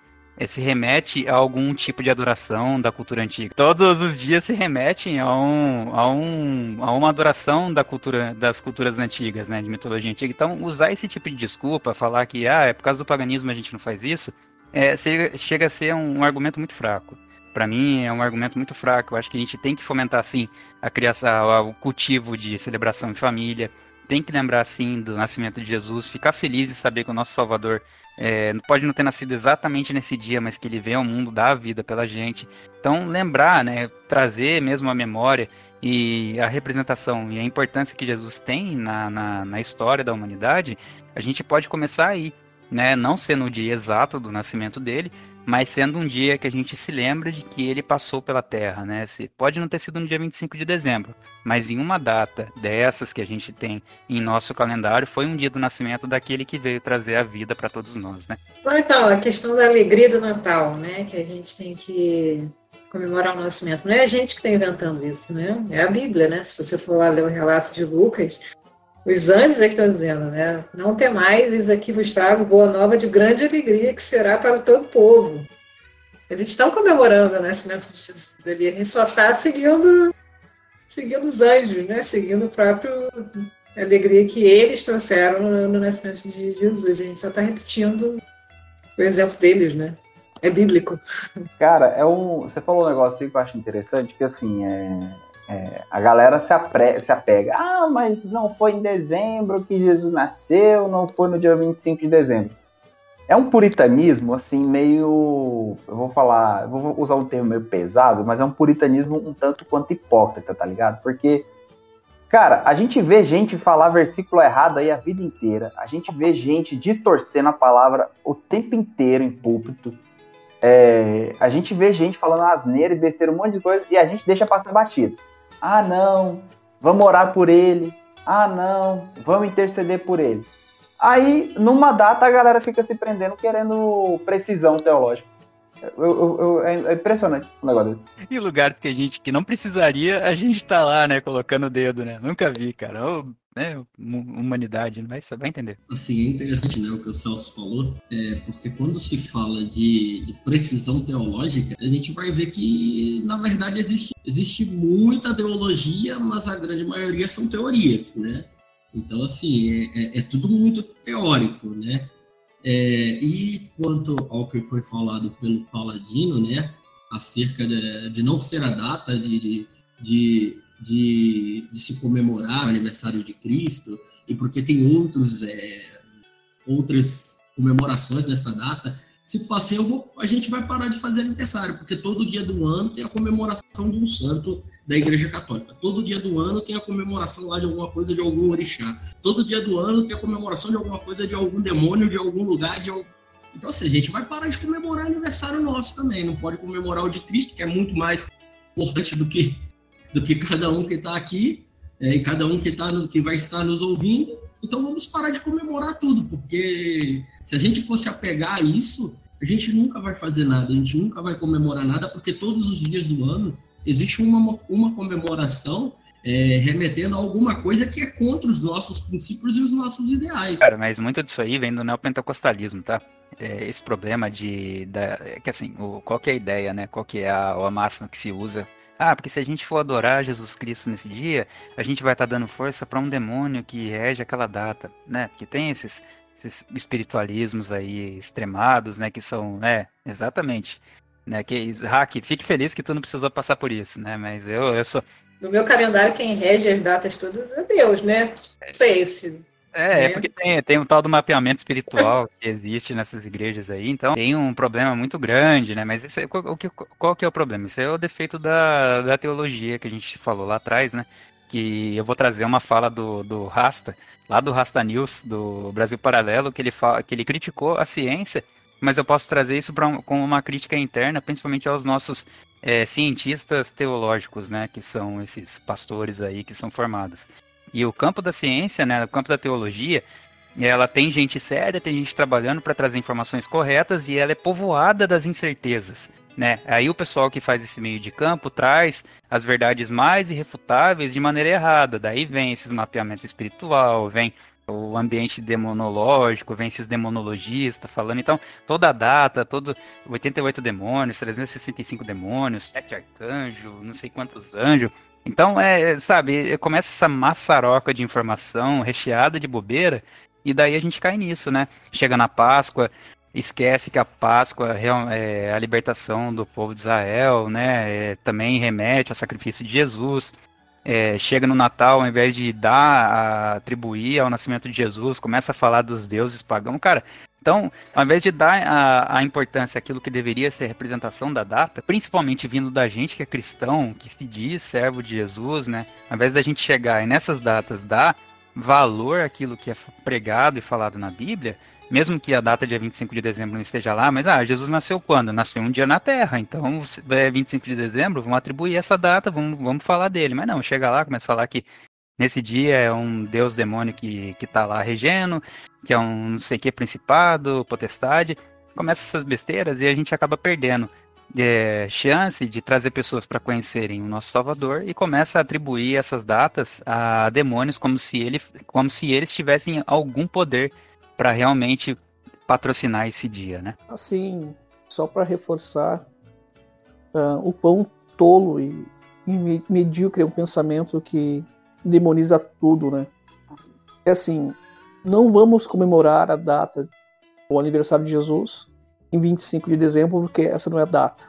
se remete a algum tipo de adoração da cultura antiga. Todos os dias se remetem a, um, a, um, a uma adoração da cultura, das culturas antigas, né, de mitologia antiga. Então, usar esse tipo de desculpa, falar que ah, é por causa do paganismo a gente não faz isso, é, chega a ser um, um argumento muito fraco. Para mim, é um argumento muito fraco. Eu acho que a gente tem que fomentar, sim, a criação, o cultivo de celebração em família, tem que lembrar, sim, do nascimento de Jesus, ficar feliz e saber que o nosso Salvador é, pode não ter nascido exatamente nesse dia, mas que ele veio ao mundo dar a vida pela gente. Então, lembrar, né, trazer mesmo a memória e a representação e a importância que Jesus tem na, na, na história da humanidade, a gente pode começar aí, né, não sendo o dia exato do nascimento dele, mas sendo um dia que a gente se lembra de que ele passou pela Terra, né? Se, pode não ter sido no dia 25 de dezembro, mas em uma data dessas que a gente tem em nosso calendário, foi um dia do nascimento daquele que veio trazer a vida para todos nós, né? Então, a questão da alegria do Natal, né? Que a gente tem que comemorar o nascimento. Não é a gente que está inventando isso, né? É a Bíblia, né? Se você for lá ler o relato de Lucas, os anjos é que estão dizendo, né? Não tem mais, eis aqui vos trago boa nova de grande alegria que será para todo o povo. Eles estão comemorando o nascimento de Jesus ali. A gente só está seguindo, seguindo os anjos, né? Seguindo o próprio alegria que eles trouxeram no, no nascimento de Jesus. A gente só está repetindo o exemplo deles, né? É bíblico. Cara, é um. Você falou um negócio que eu acho interessante, que assim, é é, a galera se, apre, se apega. Ah, mas não foi em dezembro que Jesus nasceu, não foi no dia 25 de dezembro. É um puritanismo, assim, meio. Eu vou falar, eu vou usar um termo meio pesado, mas é um puritanismo um tanto quanto hipócrita, tá ligado? Porque, cara, a gente vê gente falar versículo errado aí a vida inteira. A gente vê gente distorcendo a palavra o tempo inteiro em púlpito é, a gente vê gente falando asneira e besteira, um monte de coisa, e a gente deixa passar batido. Ah, não, vamos orar por ele. Ah, não, vamos interceder por ele. Aí, numa data, a galera fica se prendendo querendo precisão teológica. Eu, eu, eu, é impressionante o negócio desse. E lugar que a gente que não precisaria, a gente tá lá, né, colocando o dedo, né? Nunca vi, cara. Oh, né, humanidade, não vai, vai entender. Assim, é interessante, né, o que o Celso falou, é, porque quando se fala de, de, precisão teológica, a gente vai ver que, na verdade, existe, existe muita teologia, mas a grande maioria são teorias, né? Então, assim, é, é, é tudo muito teórico, né? É, e quanto ao que foi falado pelo Paladino, né, acerca de, de não ser a data de, de, de, de, se comemorar o aniversário de Cristo, e porque tem outros, é, outras comemorações dessa data, se for assim, vou, a gente vai parar de fazer aniversário, porque todo dia do ano tem a comemoração de um santo da Igreja Católica. Todo dia do ano tem a comemoração lá de alguma coisa de algum orixá. Todo dia do ano tem a comemoração de alguma coisa de algum demônio, de algum lugar, de algum... Então, assim, a gente vai parar de comemorar aniversário nosso também. Não pode comemorar o de Cristo, que é muito mais importante do que, do que cada um que está aqui é, e cada um que, tá no, que vai estar nos ouvindo. Então vamos parar de comemorar tudo, porque se a gente fosse apegar a isso, a gente nunca vai fazer nada, a gente nunca vai comemorar nada, porque todos os dias do ano existe uma, uma comemoração é, remetendo a alguma coisa que é contra os nossos princípios e os nossos ideais. Cara, mas muito disso aí vem do neopentecostalismo, tá? É, esse problema de. Da, é que assim, o, qual que é a ideia, né? Qual que é a, a máxima que se usa ah, porque se a gente for adorar Jesus Cristo nesse dia, a gente vai estar tá dando força para um demônio que rege aquela data, né? Que tem esses, esses espiritualismos aí extremados, né? Que são, né? Exatamente. Né, que, Hack, fique feliz que tu não precisou passar por isso, né? Mas eu, eu sou. No meu calendário, quem rege as datas todas é Deus, né? Não sei se é, é porque tem, tem um tal do mapeamento espiritual *laughs* que existe nessas igrejas aí, então tem um problema muito grande, né? Mas esse, qual, qual que é o problema? Isso é o defeito da, da teologia que a gente falou lá atrás, né? Que eu vou trazer uma fala do, do Rasta, lá do Rasta News, do Brasil Paralelo, que ele, fala, que ele criticou a ciência, mas eu posso trazer isso pra, com uma crítica interna, principalmente aos nossos é, cientistas teológicos, né? Que são esses pastores aí que são formados. E o campo da ciência, né, o campo da teologia, ela tem gente séria, tem gente trabalhando para trazer informações corretas e ela é povoada das incertezas. Né? Aí o pessoal que faz esse meio de campo traz as verdades mais irrefutáveis de maneira errada. Daí vem esses mapeamento espiritual, vem o ambiente demonológico, vem esses demonologistas falando. Então, toda a data, todo 88 demônios, 365 demônios, sete arcanjos, não sei quantos anjos. Então, é, sabe, começa essa maçaroca de informação recheada de bobeira, e daí a gente cai nisso, né? Chega na Páscoa, esquece que a Páscoa é a libertação do povo de Israel, né? É, também remete ao sacrifício de Jesus. É, chega no Natal, ao invés de dar, atribuir ao nascimento de Jesus, começa a falar dos deuses pagãos. Cara, então, ao invés de dar a, a importância àquilo que deveria ser representação da data, principalmente vindo da gente que é cristão, que se diz servo de Jesus, né? Ao invés da gente chegar e nessas datas dar valor àquilo que é pregado e falado na Bíblia, mesmo que a data dia 25 de dezembro não esteja lá, mas ah, Jesus nasceu quando? Nasceu um dia na Terra, então é 25 de dezembro, vamos atribuir essa data, vamos, vamos falar dele. Mas não, chega lá, começa a falar que nesse dia é um deus demônio que, que tá lá regendo, que é um não sei que principado, potestade. Começa essas besteiras e a gente acaba perdendo é, chance de trazer pessoas para conhecerem o nosso Salvador e começa a atribuir essas datas a demônios como se, ele, como se eles tivessem algum poder para realmente patrocinar esse dia, né? Assim, só para reforçar, uh, o pão tolo e, e medíocre é um pensamento que demoniza tudo, né? É assim, não vamos comemorar a data, o aniversário de Jesus, em 25 de dezembro, porque essa não é a data.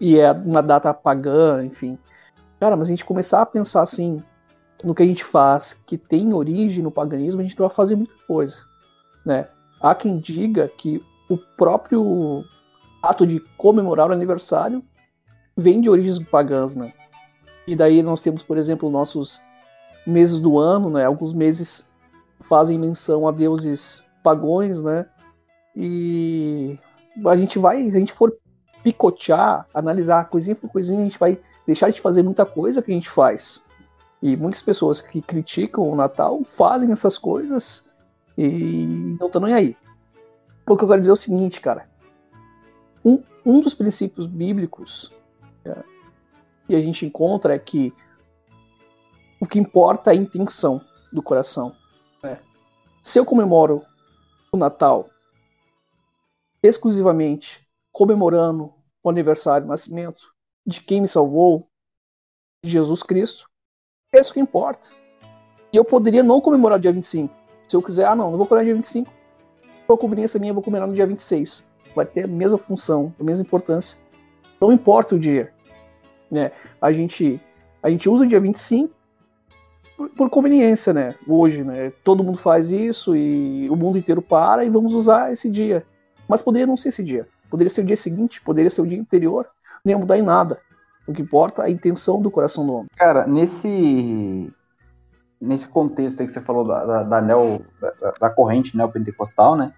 E é uma data pagã, enfim. Cara, mas a gente começar a pensar assim, no que a gente faz, que tem origem no paganismo, a gente vai fazer muita coisa, né? Há quem diga que o próprio ato de comemorar o aniversário vem de origens pagãs, né? E daí nós temos, por exemplo, nossos meses do ano, né? Alguns meses fazem menção a deuses pagões, né? E a gente vai, se a gente for picotear, analisar coisinha por coisinha, a gente vai deixar de fazer muita coisa que a gente faz. E muitas pessoas que criticam o Natal fazem essas coisas e não estão nem aí. O que eu quero dizer é o seguinte, cara. Um, um dos princípios bíblicos é, que a gente encontra é que o que importa é a intenção do coração. Né? Se eu comemoro o Natal exclusivamente comemorando o aniversário, o nascimento de quem me salvou, Jesus Cristo, é isso que importa. E eu poderia não comemorar dia 25. Se eu quiser, ah não, não vou comemorar dia 25. Por conveniência minha, vou comemorar no dia 26. Vai ter a mesma função, a mesma importância. Não importa o dia. Né? A, gente, a gente usa o dia 25 por, por conveniência, né? Hoje, né? Todo mundo faz isso e o mundo inteiro para e vamos usar esse dia. Mas poderia não ser esse dia. Poderia ser o dia seguinte, poderia ser o dia anterior. Não ia mudar em nada. O que importa é a intenção do coração do homem. Cara, nesse nesse contexto aí que você falou da, da, da, neo, da, da corrente neopentecostal, né?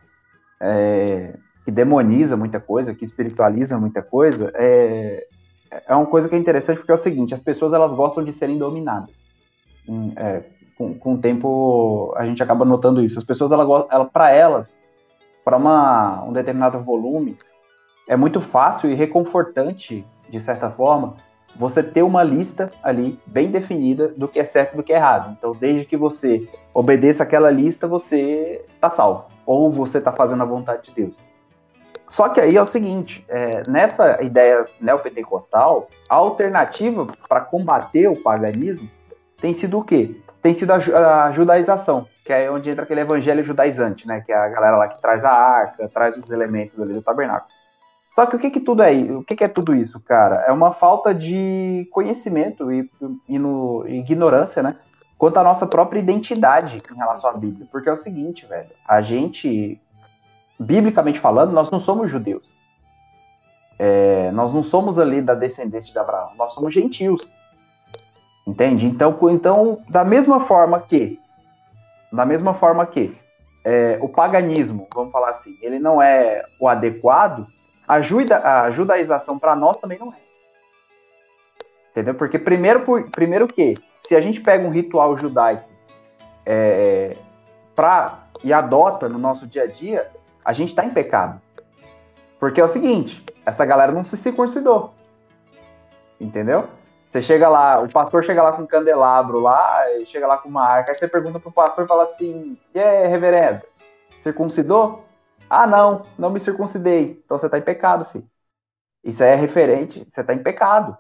É, que demoniza muita coisa, que espiritualiza muita coisa, é, é uma coisa que é interessante porque é o seguinte, as pessoas elas gostam de serem dominadas. Hum, é, com, com o tempo a gente acaba notando isso. As pessoas, ela, ela, para elas, para um determinado volume, é muito fácil e reconfortante, de certa forma, você ter uma lista ali bem definida do que é certo e do que é errado. Então, desde que você obedeça aquela lista, você está salvo. Ou você está fazendo a vontade de Deus. Só que aí é o seguinte, é, nessa ideia neopentecostal, a alternativa para combater o paganismo tem sido o quê? Tem sido a, a judaização que é onde entra aquele evangelho judaizante, né? Que é a galera lá que traz a arca, traz os elementos ali do tabernáculo. Só que o que que tudo é, o que que é tudo isso, cara? É uma falta de conhecimento e, e no, ignorância, né? Quanto à nossa própria identidade em relação à Bíblia. Porque é o seguinte, velho, a gente, biblicamente falando, nós não somos judeus. É, nós não somos ali da descendência de Abraão, nós somos gentios. Entende? Então, então, da mesma forma que da mesma forma que é, o paganismo, vamos falar assim, ele não é o adequado, a, juda, a judaização para nós também não é. Entendeu? Porque primeiro, por, primeiro que, se a gente pega um ritual judaico é, pra, e adota no nosso dia a dia, a gente está em pecado. Porque é o seguinte, essa galera não se circuncidou. Entendeu? Você chega lá, o pastor chega lá com um candelabro lá, chega lá com uma arca, aí você pergunta pro pastor e fala assim: E aí, reverendo, circuncidou? Ah, não, não me circuncidei. Então você tá em pecado, filho. Isso é referente, você tá em pecado.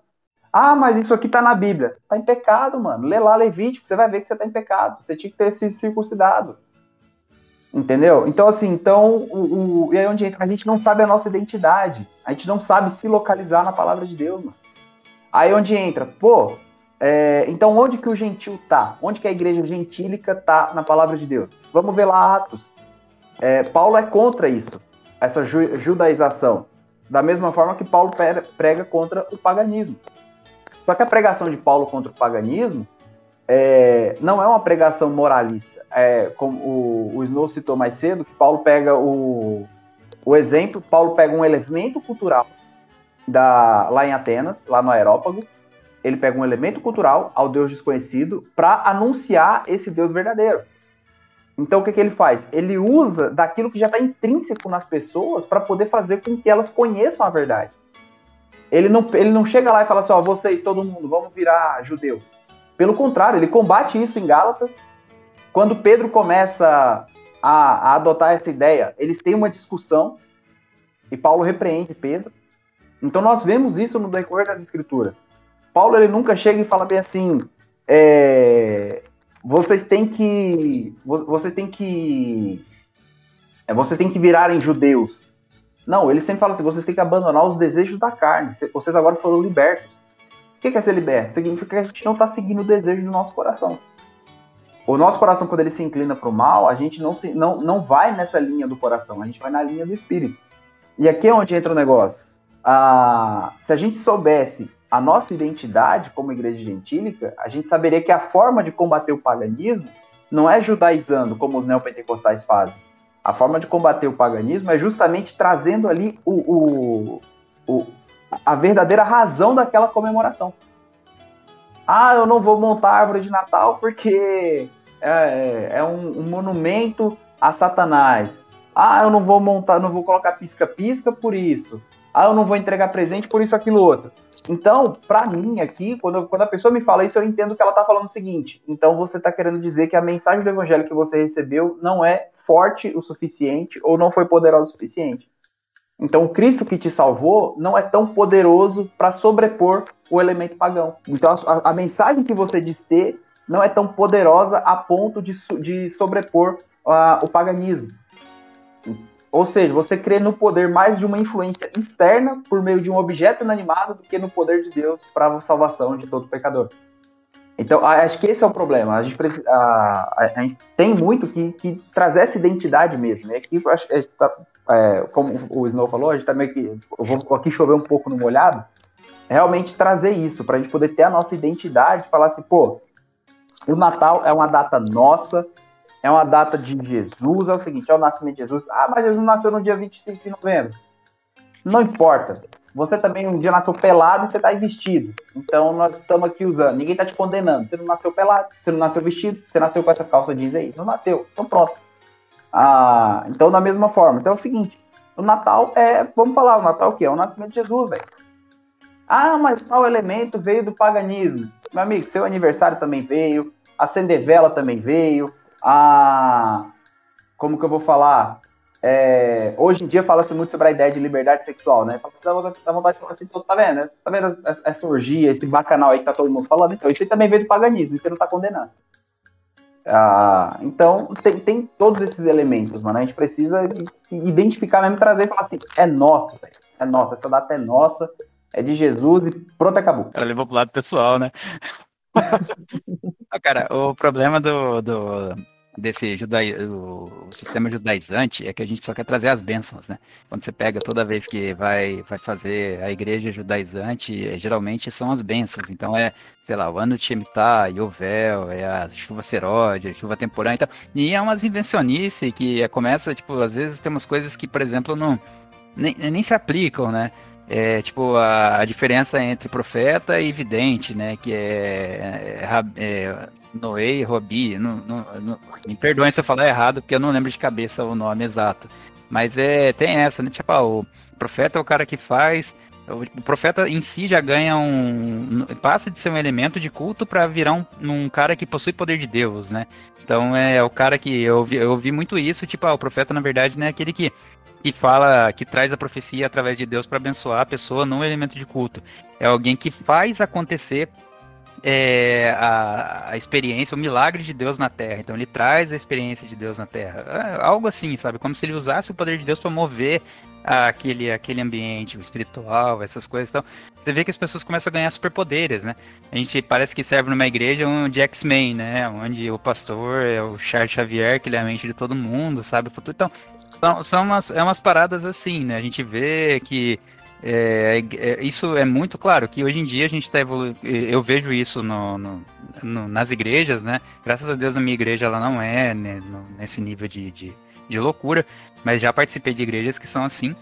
Ah, mas isso aqui tá na Bíblia. Tá em pecado, mano. Lê lá Levítico, você vai ver que você tá em pecado. Você tinha que ter se circuncidado. Entendeu? Então, assim, então, o, o, e aí onde entra? A gente não sabe a nossa identidade. A gente não sabe se localizar na palavra de Deus, mano. Aí onde entra, pô, é, então onde que o gentil tá? Onde que a igreja gentílica tá na palavra de Deus? Vamos ver lá Atos. É, Paulo é contra isso, essa ju judaização. Da mesma forma que Paulo prega contra o paganismo. Só que a pregação de Paulo contra o paganismo é, não é uma pregação moralista. É, como o, o Snow citou mais cedo, que Paulo pega o, o exemplo, Paulo pega um elemento cultural da, lá em Atenas, lá no Aerópago. Ele pega um elemento cultural ao Deus desconhecido para anunciar esse Deus verdadeiro. Então o que, que ele faz? Ele usa daquilo que já está intrínseco nas pessoas para poder fazer com que elas conheçam a verdade. Ele não, ele não chega lá e fala assim: ó, vocês, todo mundo, vamos virar judeu. Pelo contrário, ele combate isso em Gálatas. Quando Pedro começa a, a adotar essa ideia, eles têm uma discussão e Paulo repreende Pedro. Então nós vemos isso no decorrer das escrituras. Paulo ele nunca chega e fala bem assim, é, vocês têm que, vocês têm que, é, vocês têm que virarem judeus. Não, ele sempre fala assim, vocês têm que abandonar os desejos da carne. Vocês agora foram libertos. O que é ser liberto? Significa que a gente não está seguindo o desejo do nosso coração. O nosso coração, quando ele se inclina para o mal, a gente não, se, não, não vai nessa linha do coração, a gente vai na linha do espírito. E aqui é onde entra o negócio a, se a gente soubesse a nossa identidade como igreja gentílica, a gente saberia que a forma de combater o paganismo não é judaizando, como os neopentecostais fazem. A forma de combater o paganismo é justamente trazendo ali o, o, o, a verdadeira razão daquela comemoração. Ah, eu não vou montar árvore de Natal porque é, é um, um, monumento a Satanás. Ah, eu não vou montar, não vou colocar pisca-pisca por isso. Ah, eu não vou entregar presente por isso, aquilo, outro. Então, para mim aqui, quando, quando a pessoa me fala isso, eu entendo que ela está falando o seguinte. Então, você está querendo dizer que a mensagem do evangelho que você recebeu não é forte o suficiente ou não foi poderosa o suficiente. Então, o Cristo que te salvou não é tão poderoso para sobrepor o elemento pagão. Então, a, a, mensagem que você diz ter não é tão poderosa a ponto de, de sobrepor uh, o paganismo. Ou seja, você crê no poder mais de uma influência externa por meio de um objeto inanimado do que no poder de Deus para a salvação de todo pecador. Então, acho que esse é o problema. A gente, precisa, a, a gente tem muito que, que, trazer essa identidade mesmo. E aqui, acho, tá, é, como o Snow falou, a gente tá meio que. Eu vou aqui chover um pouco no molhado. Realmente trazer isso, para a gente poder ter a nossa identidade, falar assim, pô, o Natal é uma data nossa, é uma data de Jesus, é o seguinte, é o nascimento de Jesus. Ah, mas Jesus nasceu no dia 25 de novembro. Não importa. Você também um dia nasceu pelado e você está vestido. Então nós estamos aqui usando. Ninguém está te condenando. Você não nasceu pelado, você não nasceu vestido, você nasceu com essa calça jeans aí. Não nasceu. Então pronto. Ah, então da mesma forma. Então é o seguinte, o Natal é, vamos falar, o Natal o quê? É o nascimento de Jesus, velho. Ah, mas tal elemento veio do paganismo. Meu amigo, seu aniversário também veio, acender vela também veio, a como que eu vou falar? É, hoje em dia fala-se muito sobre a ideia de liberdade sexual, né? Fala, dá vontade de falar assim, tá vendo? Tá vendo essa orgia, esse bacanal aí que tá todo mundo falando? Então, isso aí também veio do paganismo, isso você não tá condenando. Ah, então, tem, tem todos esses elementos, mano. A gente precisa identificar mesmo, trazer e falar assim: é nosso, véio. é nosso, essa data é nossa, é de Jesus e pronto, acabou. Ela levou pro lado pessoal, né? *laughs* ah, cara, o problema do, do desse judai, o, sistema judaizante é que a gente só quer trazer as bênçãos, né? Quando você pega toda vez que vai, vai fazer a igreja judaizante, é, geralmente são as bênçãos. Então é, sei lá, o ano Shemitah, Yovel, é a chuva seródia, chuva temporânea e tal. E é umas invencionices que é, começa, tipo, às vezes tem umas coisas que, por exemplo, não nem, nem se aplicam, né? É, tipo, a, a, diferença entre profeta e vidente, né? Que é, é, é Noé e Robi. Não, não, não, me perdoem se eu falar errado, porque eu não lembro de cabeça o nome exato. Mas é, tem essa, né? Tipo, ah, o profeta é o cara que faz. O profeta em si já ganha um. passa de ser um elemento de culto para virar um, um, cara que possui poder de Deus, né? Então é, o cara que. Eu ouvi, eu ouvi muito isso, tipo, ah, o profeta na verdade não é aquele que que fala, que traz a profecia através de Deus para abençoar a pessoa num elemento de culto. É alguém que faz acontecer é, a, a, experiência, o milagre de Deus na Terra. Então ele traz a experiência de Deus na Terra. É, algo assim, sabe? Como se ele usasse o poder de Deus para mover aquele, aquele ambiente espiritual, essas coisas. Então, você vê que as pessoas começam a ganhar superpoderes, né? A gente parece que serve numa igreja um de X-Men, né? Onde o pastor é o Charles Xavier, que ele é a mente de todo mundo, sabe? Então, são, são umas, é umas paradas assim, né? A gente vê que é, é, isso é muito claro que hoje em dia a gente está evoluindo. Eu vejo isso no, no, no, nas igrejas, né? Graças a Deus na minha igreja ela não é né, nesse nível de, de, de, loucura, mas já participei de igrejas que são assim,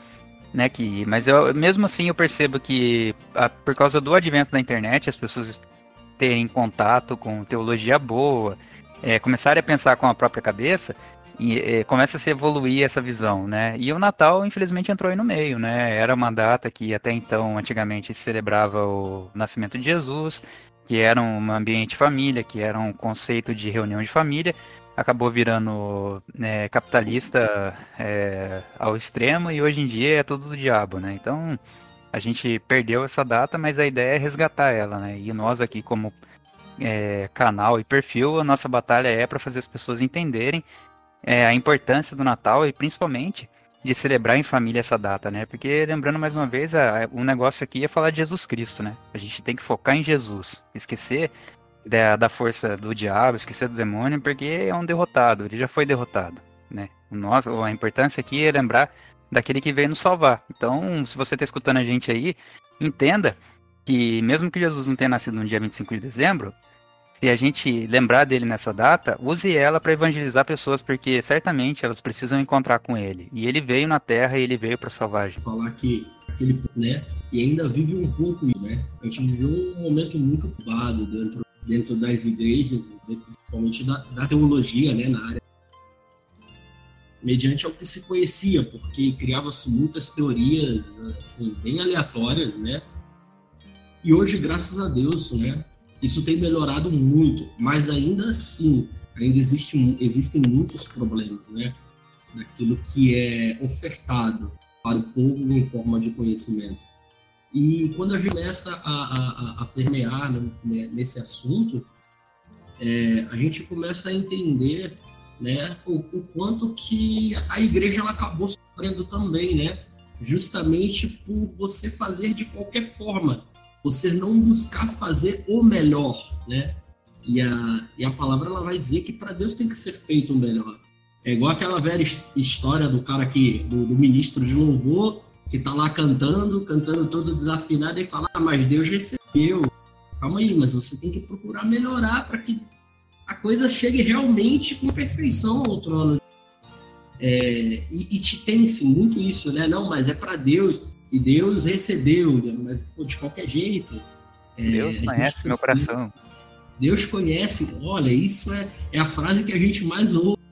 né? Que, mas eu, mesmo assim eu percebo que a, por causa do advento da internet as pessoas terem contato com teologia boa, é, começarem a pensar com a própria cabeça, e, e, começa a se evoluir essa visão, né? E o Natal, infelizmente, entrou aí no meio, né? Era uma data que até então, antigamente, se celebrava o nascimento de Jesus, que era um ambiente família, que era um conceito de reunião de família, acabou virando né, capitalista é, ao extremo e hoje em dia é tudo do diabo, né? Então a gente perdeu essa data, mas a ideia é resgatar ela, né? E nós aqui como é, canal e perfil, a nossa batalha é para fazer as pessoas entenderem é, a importância do Natal e principalmente de celebrar em família essa data, né? Porque lembrando mais uma vez, a, o negócio aqui é falar de Jesus Cristo, né? A gente tem que focar em Jesus, esquecer da, da força do diabo, esquecer do demônio, porque é um derrotado, ele já foi derrotado, né? Nossa, a importância aqui é lembrar daquele que veio nos salvar. Então, se você está escutando a gente aí, entenda que mesmo que Jesus não tenha nascido no dia 25 de dezembro, se a gente lembrar dele nessa data, use ela para evangelizar pessoas, porque certamente elas precisam encontrar com ele. E ele veio na Terra e ele veio para salvar a gente. Falar que aquele, né, e ainda vive um pouco isso, né? A gente viveu um momento muito ocupado dentro, dentro das igrejas, principalmente da, da teologia, né, na área mediante ao que se conhecia, porque criava-se muitas teorias assim bem aleatórias, né? E hoje, graças a Deus, né, isso tem melhorado muito, mas ainda assim, ainda existe, existem muitos problemas, né? Daquilo que é ofertado para o povo em forma de conhecimento. E quando a gente começa a, a, a permear né, nesse assunto, é, a gente começa a entender né, o, o, quanto que a igreja ela acabou sofrendo também, né? Justamente por você fazer de qualquer forma, você não buscar fazer o melhor, né? E a, e a palavra ela vai dizer que para Deus tem que ser feito o melhor. É igual aquela velha história do cara que, do, do ministro de louvor, que tá lá cantando, cantando todo desafinado e fala, ah, mas Deus recebeu. Calma aí, mas você tem que procurar melhorar para que a coisa chegue realmente com perfeição ao trono. É, e, e te tem-se muito isso, né? Não, mas é para Deus e Deus recebeu, mas pô, de qualquer jeito. É, Deus conhece meu coração. Deus conhece, olha, isso é, é a frase que a gente mais ouve.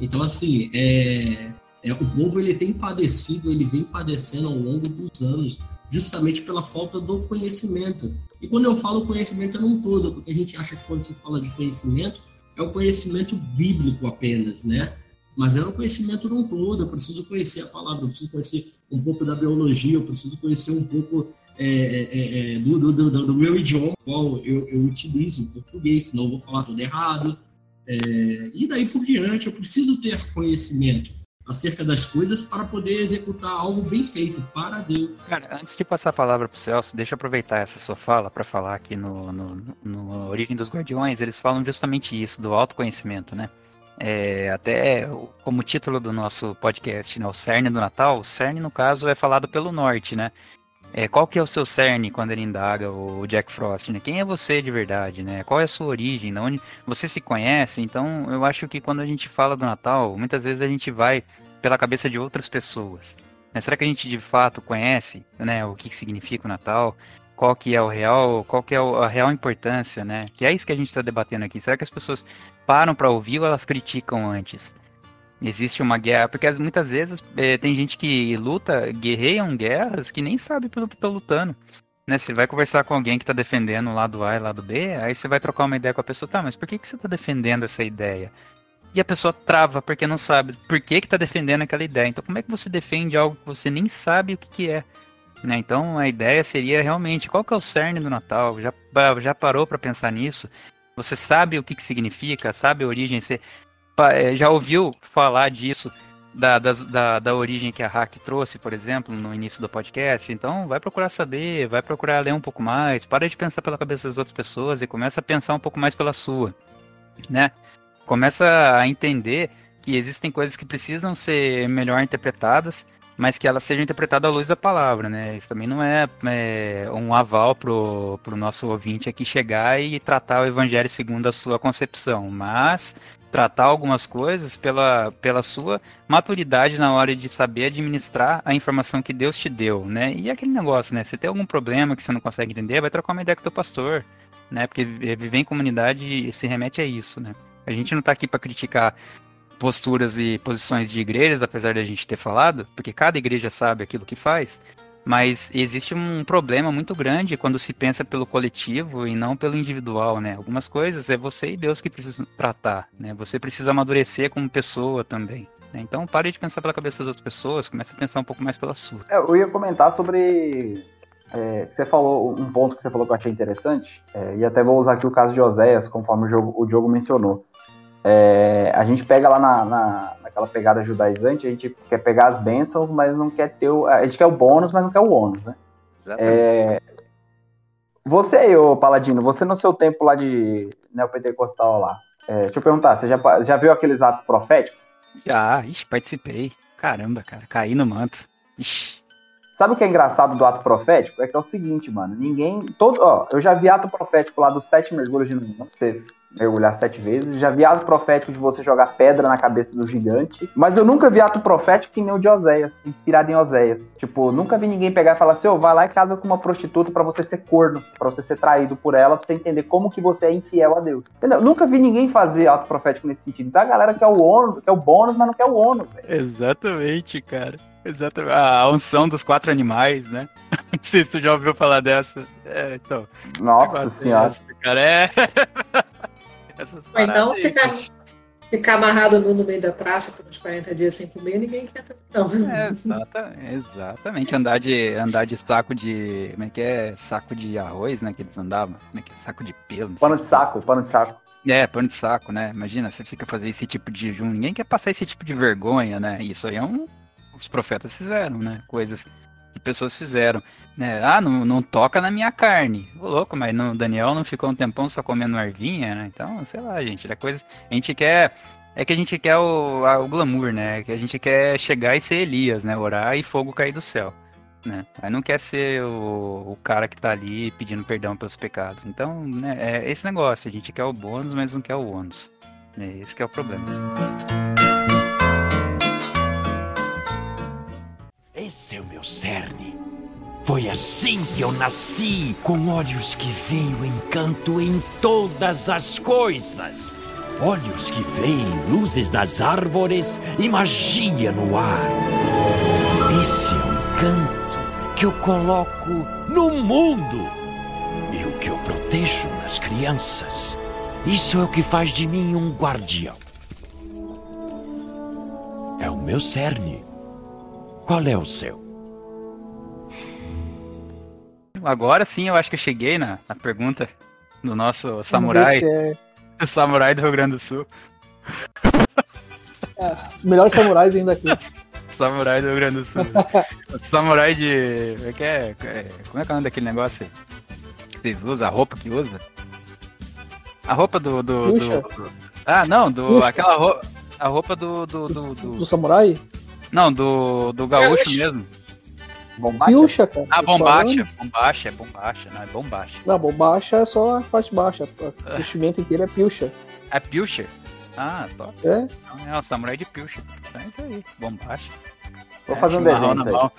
Então, assim, é, é, o povo ele tem padecido, ele vem padecendo ao longo dos anos, justamente pela falta do conhecimento. E quando eu falo conhecimento, é não todo, porque a gente acha que quando se fala de conhecimento, é o conhecimento bíblico apenas, né? Mas é um conhecimento não todo, eu preciso conhecer a palavra, eu preciso conhecer um pouco da biologia, eu preciso conhecer um pouco é, é, é do, do, do, do, meu idioma, qual eu, eu utilizo, o português, senão eu vou falar tudo errado. É, e daí por diante, eu preciso ter conhecimento acerca das coisas para poder executar algo bem feito para Deus. Cara, antes de passar a palavra para o Celso, deixa eu aproveitar essa sua fala para falar aqui no, no, no Origem dos Guardiões, eles falam justamente isso, do autoconhecimento, né? É, até como título do nosso podcast, né, o cerne do Natal, o cerne no caso é falado pelo norte, né? É, qual que é o seu cerne quando ele indaga o Jack Frost, né? Quem é você de verdade, né? Qual é a sua origem, de onde você se conhece? Então, eu acho que quando a gente fala do Natal, muitas vezes a gente vai pela cabeça de outras pessoas. Né? Será que a gente de fato conhece, né, o que significa o Natal? Qual que é o real, qual que é a real importância, né? Que é isso que a gente está debatendo aqui. Será que as pessoas param para ouvir ou elas criticam antes? Existe uma guerra, porque muitas vezes é, tem gente que luta, guerreiam guerras que nem sabe pelo que está lutando. Né, você vai conversar com alguém que está defendendo o lado A e o lado B, aí você vai trocar uma ideia com a pessoa, tá, mas por que, que você está defendendo essa ideia? E a pessoa trava porque não sabe por que está defendendo aquela ideia. Então, como é que você defende algo que você nem sabe o que, que é? Né? Então a ideia seria realmente qual que é o cerne do Natal? Já, já parou para pensar nisso? Você sabe o que, que significa? Sabe a origem? Você eh, já ouviu falar disso? Da, da, da origem que a Hack trouxe, por exemplo, no início do podcast. Então, vai procurar saber, vai procurar ler um pouco mais. Para de pensar pela cabeça das outras pessoas e começa a pensar um pouco mais pela sua, né? Começa a entender que existem coisas que precisam ser melhor interpretadas mas que ela seja interpretada à luz da palavra, né? Isso também não é, é um aval pro, pro nosso ouvinte aqui chegar e tratar o evangelho segundo a sua concepção, mas tratar algumas coisas pela, pela sua maturidade na hora de saber administrar a informação que Deus te deu, né? E aquele negócio, né? Se tem algum problema que você não consegue entender, vai trocar uma ideia com o teu pastor, né? Porque viver em comunidade se remete a isso, né? A gente não está aqui para criticar posturas e posições de igrejas, apesar de a gente ter falado, porque cada igreja sabe aquilo que faz, mas existe um problema muito grande quando se pensa pelo coletivo e não pelo individual, né? Algumas coisas é você e Deus que precisam tratar, né? Você precisa amadurecer como pessoa também. Né? Então pare de pensar pela cabeça das outras pessoas, comece a pensar um pouco mais pela sua. É, eu ia comentar sobre é, você falou um ponto que você falou que eu achei interessante, é, e até vou usar aqui o caso de Oséias, conforme o jogo, o Diogo mencionou. É, a gente pega lá na, na, naquela pegada judaizante, a gente quer pegar as bênçãos, mas não quer ter o. A gente quer o bônus, mas não quer o ônus, né? É, você, ô Paladino, você no seu tempo lá de neopentecostal lá, é, deixa eu perguntar, você já, já viu aqueles atos proféticos? Já, ixi, participei. Caramba, cara, caí no manto. Ixi. Sabe o que é engraçado do ato profético? É que é o seguinte, mano. Ninguém. Todo, ó, eu já vi ato profético lá dos sete mergulhos de Numa. Mergulhar sete vezes. Já vi ato profético de você jogar pedra na cabeça do gigante. Mas eu nunca vi ato profético que nem o de Oséias, inspirado em Oséias. Tipo, nunca vi ninguém pegar e falar assim: ô, oh, vai lá e casa com uma prostituta para você ser corno, para você ser traído por ela, pra você entender como que você é infiel a Deus. Entendeu? Nunca vi ninguém fazer ato profético nesse sentido. Então a galera quer o ônus, quer o bônus, mas não quer o ônus, velho. Exatamente, cara. Exatamente. A unção dos quatro animais, né? *laughs* Não sei se tu já ouviu falar dessa. É, então. Nossa senhora. Esse, cara, é. *laughs* Ou então ficar, ficar amarrado no, no meio da praça por uns 40 dias sem comer, ninguém quer não. É, exata, exatamente. Andar de, andar de saco de. Como é que é? Saco de arroz, né? Que eles andavam. Como é que é? Saco de pelo. Pano de saco, pano de saco. É, pano de saco, né? Imagina, você fica fazendo esse tipo de jejum. Ninguém quer passar esse tipo de vergonha, né? Isso aí é um. Os profetas fizeram, né? Coisas que pessoas fizeram. Né? Ah, não, não toca na minha carne. Ô, louco, mas no Daniel não ficou um tempão só comendo ervinha, né? Então, sei lá, gente, é coisa. A gente quer. É que a gente quer o, a, o glamour, né? Que a gente quer chegar e ser Elias, né? Orar e fogo cair do céu. Né? Aí não quer ser o, o cara que tá ali pedindo perdão pelos pecados. Então, né, é esse negócio. A gente quer o bônus, mas não quer o ônus. É esse é o problema. Esse é o meu cerne. Foi assim que eu nasci, com olhos que veem o encanto em todas as coisas. Olhos que veem luzes das árvores e magia no ar. Esse é o encanto que eu coloco no mundo e o que eu protejo nas crianças. Isso é o que faz de mim um guardião. É o meu cerne. Qual é o seu? Agora sim eu acho que eu cheguei na, na pergunta do nosso samurai. É... *laughs* Samurai do Rio Grande do Sul. É, os melhores samurais ainda aqui. *laughs* samurai do Rio Grande do Sul. *laughs* samurai de. Como é que é? é como é que é o nome daquele negócio que vocês usam? A roupa que usa? A roupa do. do, do, do... Ah, não, do. Puxa. Aquela roupa. A roupa do. Do, do, do... do samurai? Não, do, do gaúcho mesmo. Bombacha? Pilcha, cara. Ah, bombacha. Bombacha, é bombacha, não é bombacha. Não, bombacha é só a parte baixa. O vestimento inteiro é pilcha. É pilcha? Ah, top. É? Não, é o samurai de pilcha. Então é isso aí, bombacha. Vou é, fazer um desenho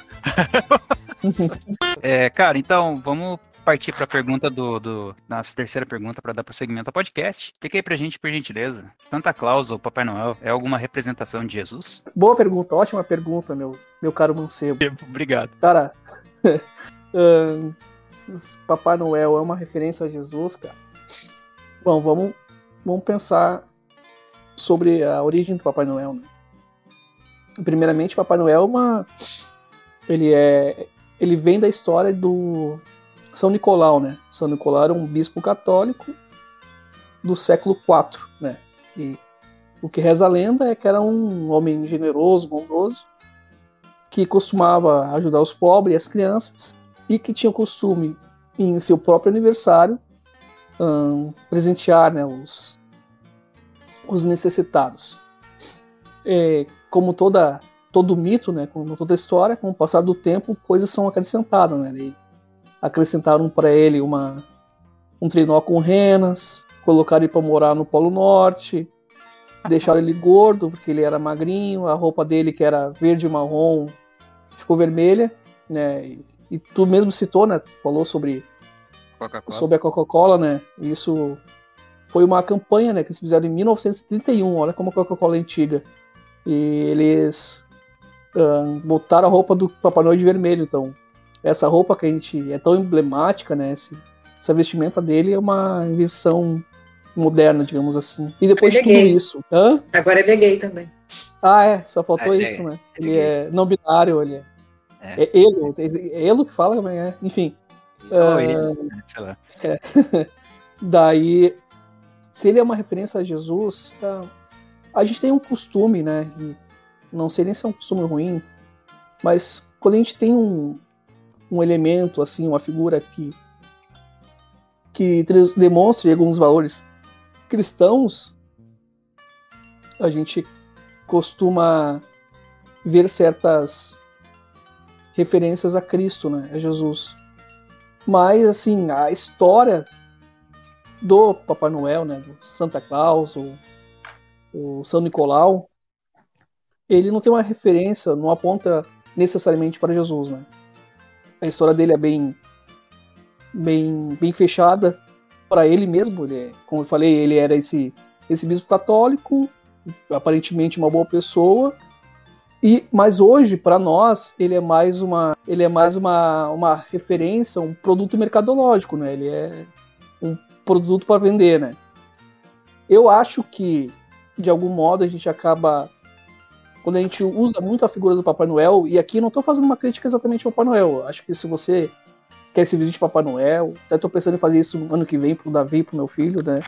*laughs* é, cara, então, vamos partir para a pergunta do, do nossa terceira pergunta para dar prosseguimento ao podcast. Explica aí pra gente, por gentileza. Santa Claus ou Papai Noel é alguma representação de Jesus? Boa pergunta, ótima pergunta, meu, meu caro mancebo. *laughs* Obrigado. Cara, *laughs* Papai Noel é uma referência a Jesus, cara. Bom, vamos, vamos pensar sobre a origem do Papai Noel. Né? Primeiramente, Papai Noel é uma ele é ele vem da história do são Nicolau, né? São Nicolau era um bispo católico do século IV, né? E o que reza a lenda é que era um homem generoso, bondoso, que costumava ajudar os pobres e as crianças e que tinha o costume, em seu próprio aniversário, um, presentear né, os, os necessitados. É, como toda todo mito, né, como toda história, com o passar do tempo, coisas são acrescentadas, né? E acrescentaram para ele uma, um trenó com renas, colocaram ele para morar no Polo Norte, deixaram ele gordo porque ele era magrinho, a roupa dele que era verde e marrom ficou vermelha, né? E, e tu mesmo citou, né? Falou sobre sobre a Coca-Cola, né? Isso foi uma campanha, né, que eles fizeram em 1931. Olha como a Coca-Cola é antiga. E eles uh, botaram a roupa do Papai Noel de vermelho, então essa roupa que a gente é tão emblemática, né? Esse, essa vestimenta dele é uma invenção moderna, digamos assim. E depois de tudo gay. isso. Hã? Agora ele é gay também. Ah, é, só faltou é, isso, né? Ele, ele é, é não binário, ele é. É, é Elo, é Elo que fala também, é. Enfim. Uh, ele, sei lá. É. *laughs* Daí, se ele é uma referência a Jesus, uh, a gente tem um costume, né? E não sei nem se é um costume ruim, mas quando a gente tem um, um elemento, assim, uma figura que, que demonstre alguns valores cristãos, a gente costuma ver certas referências a Cristo, né? A Jesus. Mas, assim, a história do Papai Noel, né? Do Santa Claus, o, o São Nicolau, ele não tem uma referência, não aponta necessariamente para Jesus, né? A história dele é bem, bem, bem fechada para ele mesmo. Ele, é, como eu falei, ele era esse, esse bispo católico, aparentemente uma boa pessoa. E, mas hoje, para nós, ele é mais uma, ele é mais uma, uma referência, um produto mercadológico, né? Ele é um produto para vender, né? Eu acho que, de algum modo, a gente acaba quando a gente usa muito a figura do Papai Noel, e aqui não estou fazendo uma crítica exatamente ao Papai Noel, acho que se você quer esse vídeo de Papai Noel, até estou pensando em fazer isso ano que vem pro Davi pro meu filho, né?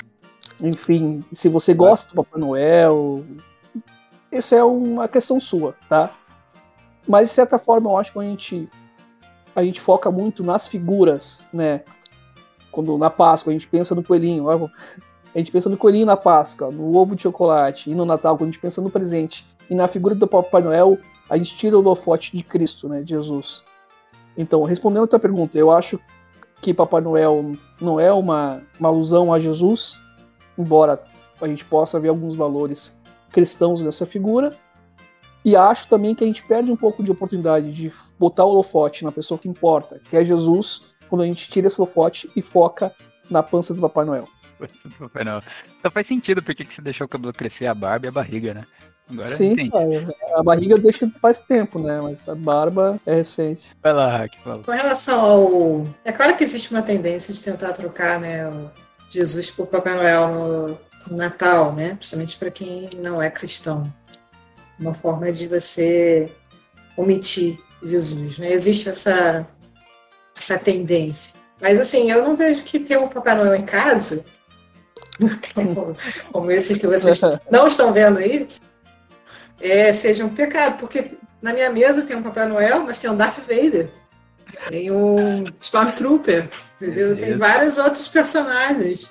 Enfim, se você gosta do Papai Noel, isso é uma questão sua, tá? Mas de certa forma eu acho que a gente a gente foca muito nas figuras, né? Quando na Páscoa a gente pensa no coelhinho, a gente pensa no coelhinho na Páscoa, no ovo de chocolate e no Natal, quando a gente pensa no presente e na figura do Papai Noel, a gente tira o lofote de Cristo, né, de Jesus. Então, respondendo a tua pergunta, eu acho que Papai Noel não é uma, uma alusão a Jesus, embora a gente possa ver alguns valores cristãos nessa figura. E acho também que a gente perde um pouco de oportunidade de botar o holofote na pessoa que importa, que é Jesus, quando a gente tira esse holofote e foca na pança do Papai Noel. *laughs* Papai Noel. Só faz sentido porque que você deixou o cabelo crescer a barba e a barriga, né? Agora Sim, a barriga deixa faz tempo, né? Mas a barba é recente. Vai lá, Raque, fala. Com relação ao. É claro que existe uma tendência de tentar trocar né, o Jesus por Papai Noel no, no Natal, né? Principalmente para quem não é cristão. Uma forma de você omitir Jesus, né? Existe essa, essa tendência. Mas assim, eu não vejo que ter um Papai Noel em casa, como, *laughs* como esses que vocês não estão vendo aí, é, seja um pecado, porque na minha mesa tem um Papai Noel, mas tem um Darth Vader, tem um Stormtrooper, entendeu? Tem vários outros personagens.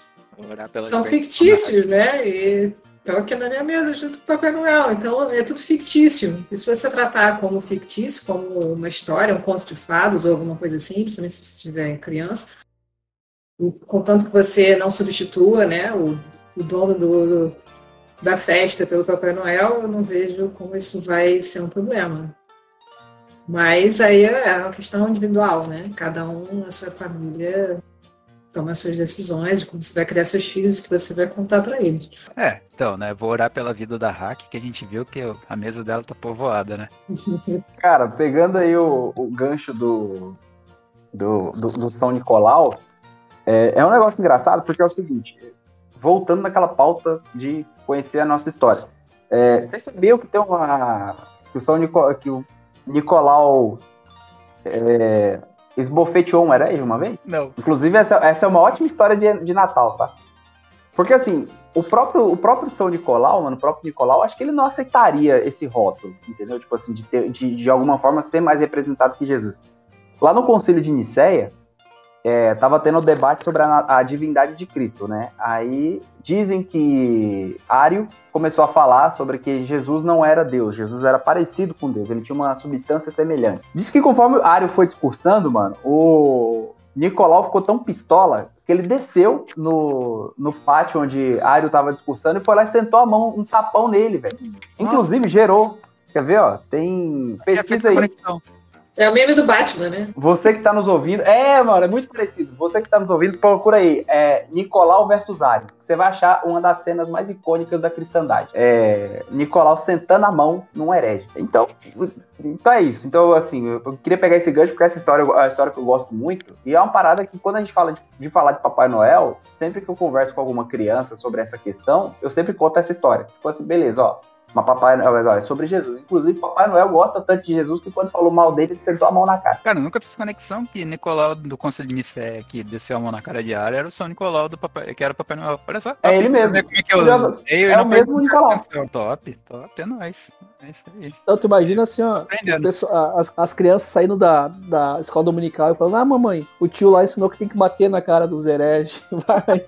São fictícios, né? E estão aqui na minha mesa junto com o Papai Noel. Então é tudo fictício. E se você tratar como fictício, como uma história, um conto de fadas ou alguma coisa assim, principalmente se você tiver criança, contanto que você não substitua né, o, o dono do, da festa pelo Papai Noel, eu não vejo como isso vai ser um problema. Mas aí é uma questão individual, né? Cada um na sua família toma suas decisões de como você vai criar seus filhos e que você vai contar para eles. É, então, né? Vou orar pela vida da Hack, que a gente viu que a mesa dela tá povoada, né? *laughs* Cara, pegando aí o, o gancho do, do, do, do São Nicolau, é, é um negócio engraçado porque é o seguinte: voltando naquela pauta de conhecer a nossa história. É, vocês sabiam que tem uma. que o São Nicolau, que o Nicolau é, esbofeteou um herege uma vez? Não. Inclusive, essa, essa é uma ótima história de, de Natal, tá? Porque assim, o próprio, o próprio São Nicolau, mano, o próprio Nicolau, acho que ele não aceitaria esse rótulo, entendeu? Tipo assim, de, ter, de, de alguma forma ser mais representado que Jesus. Lá no concílio de Nicéia, é, tava tendo um debate sobre a, a, divindade de Cristo, né? Aí dizem que Ário começou a falar sobre que Jesus não era Deus, Jesus era parecido com Deus, ele tinha uma substância semelhante. Diz que conforme Ário foi discursando, mano, o Nicolau ficou tão pistola que ele desceu no, no pátio onde Ário tava discursando e foi lá e sentou a mão, um tapão nele, velho. Inclusive gerou. Quer ver, ó? Tem pesquisa aí. Conexão. É o meme do Batman, né? Você que tá nos ouvindo. É, mano, é muito parecido. Você que tá nos ouvindo, procura aí. É Nicolau versus Ari. Você vai achar uma das cenas mais icônicas da cristandade. É Nicolau sentando a mão num herege. Então, então é isso. Então, assim, eu queria pegar esse gancho porque essa história é a história que eu gosto muito. E é uma parada que quando a gente fala de, de falar de Papai Noel, sempre que eu converso com alguma criança sobre essa questão, eu sempre conto essa história. Tipo assim, beleza, ó mas Papai Noel é sobre Jesus. Inclusive, Papai Noel gosta tanto de Jesus que quando falou mal dele, ele acertou a mão na cara. Cara, eu nunca fiz conexão que Nicolau do Conselho de Nicéia que desceu a mão na cara de Ara era o São Nicolau do Papai, que era o Papai Noel. Olha só. É ele mesmo. Como é que eu, eu, eu é o mesmo Nicolau. Top, top, é nóis. É isso aí. Então, tu imagina assim, ó, as, as crianças saindo da, da escola dominical e falando, ah, mamãe, o tio lá ensinou que tem que bater na cara dos hereges. *laughs* Vai.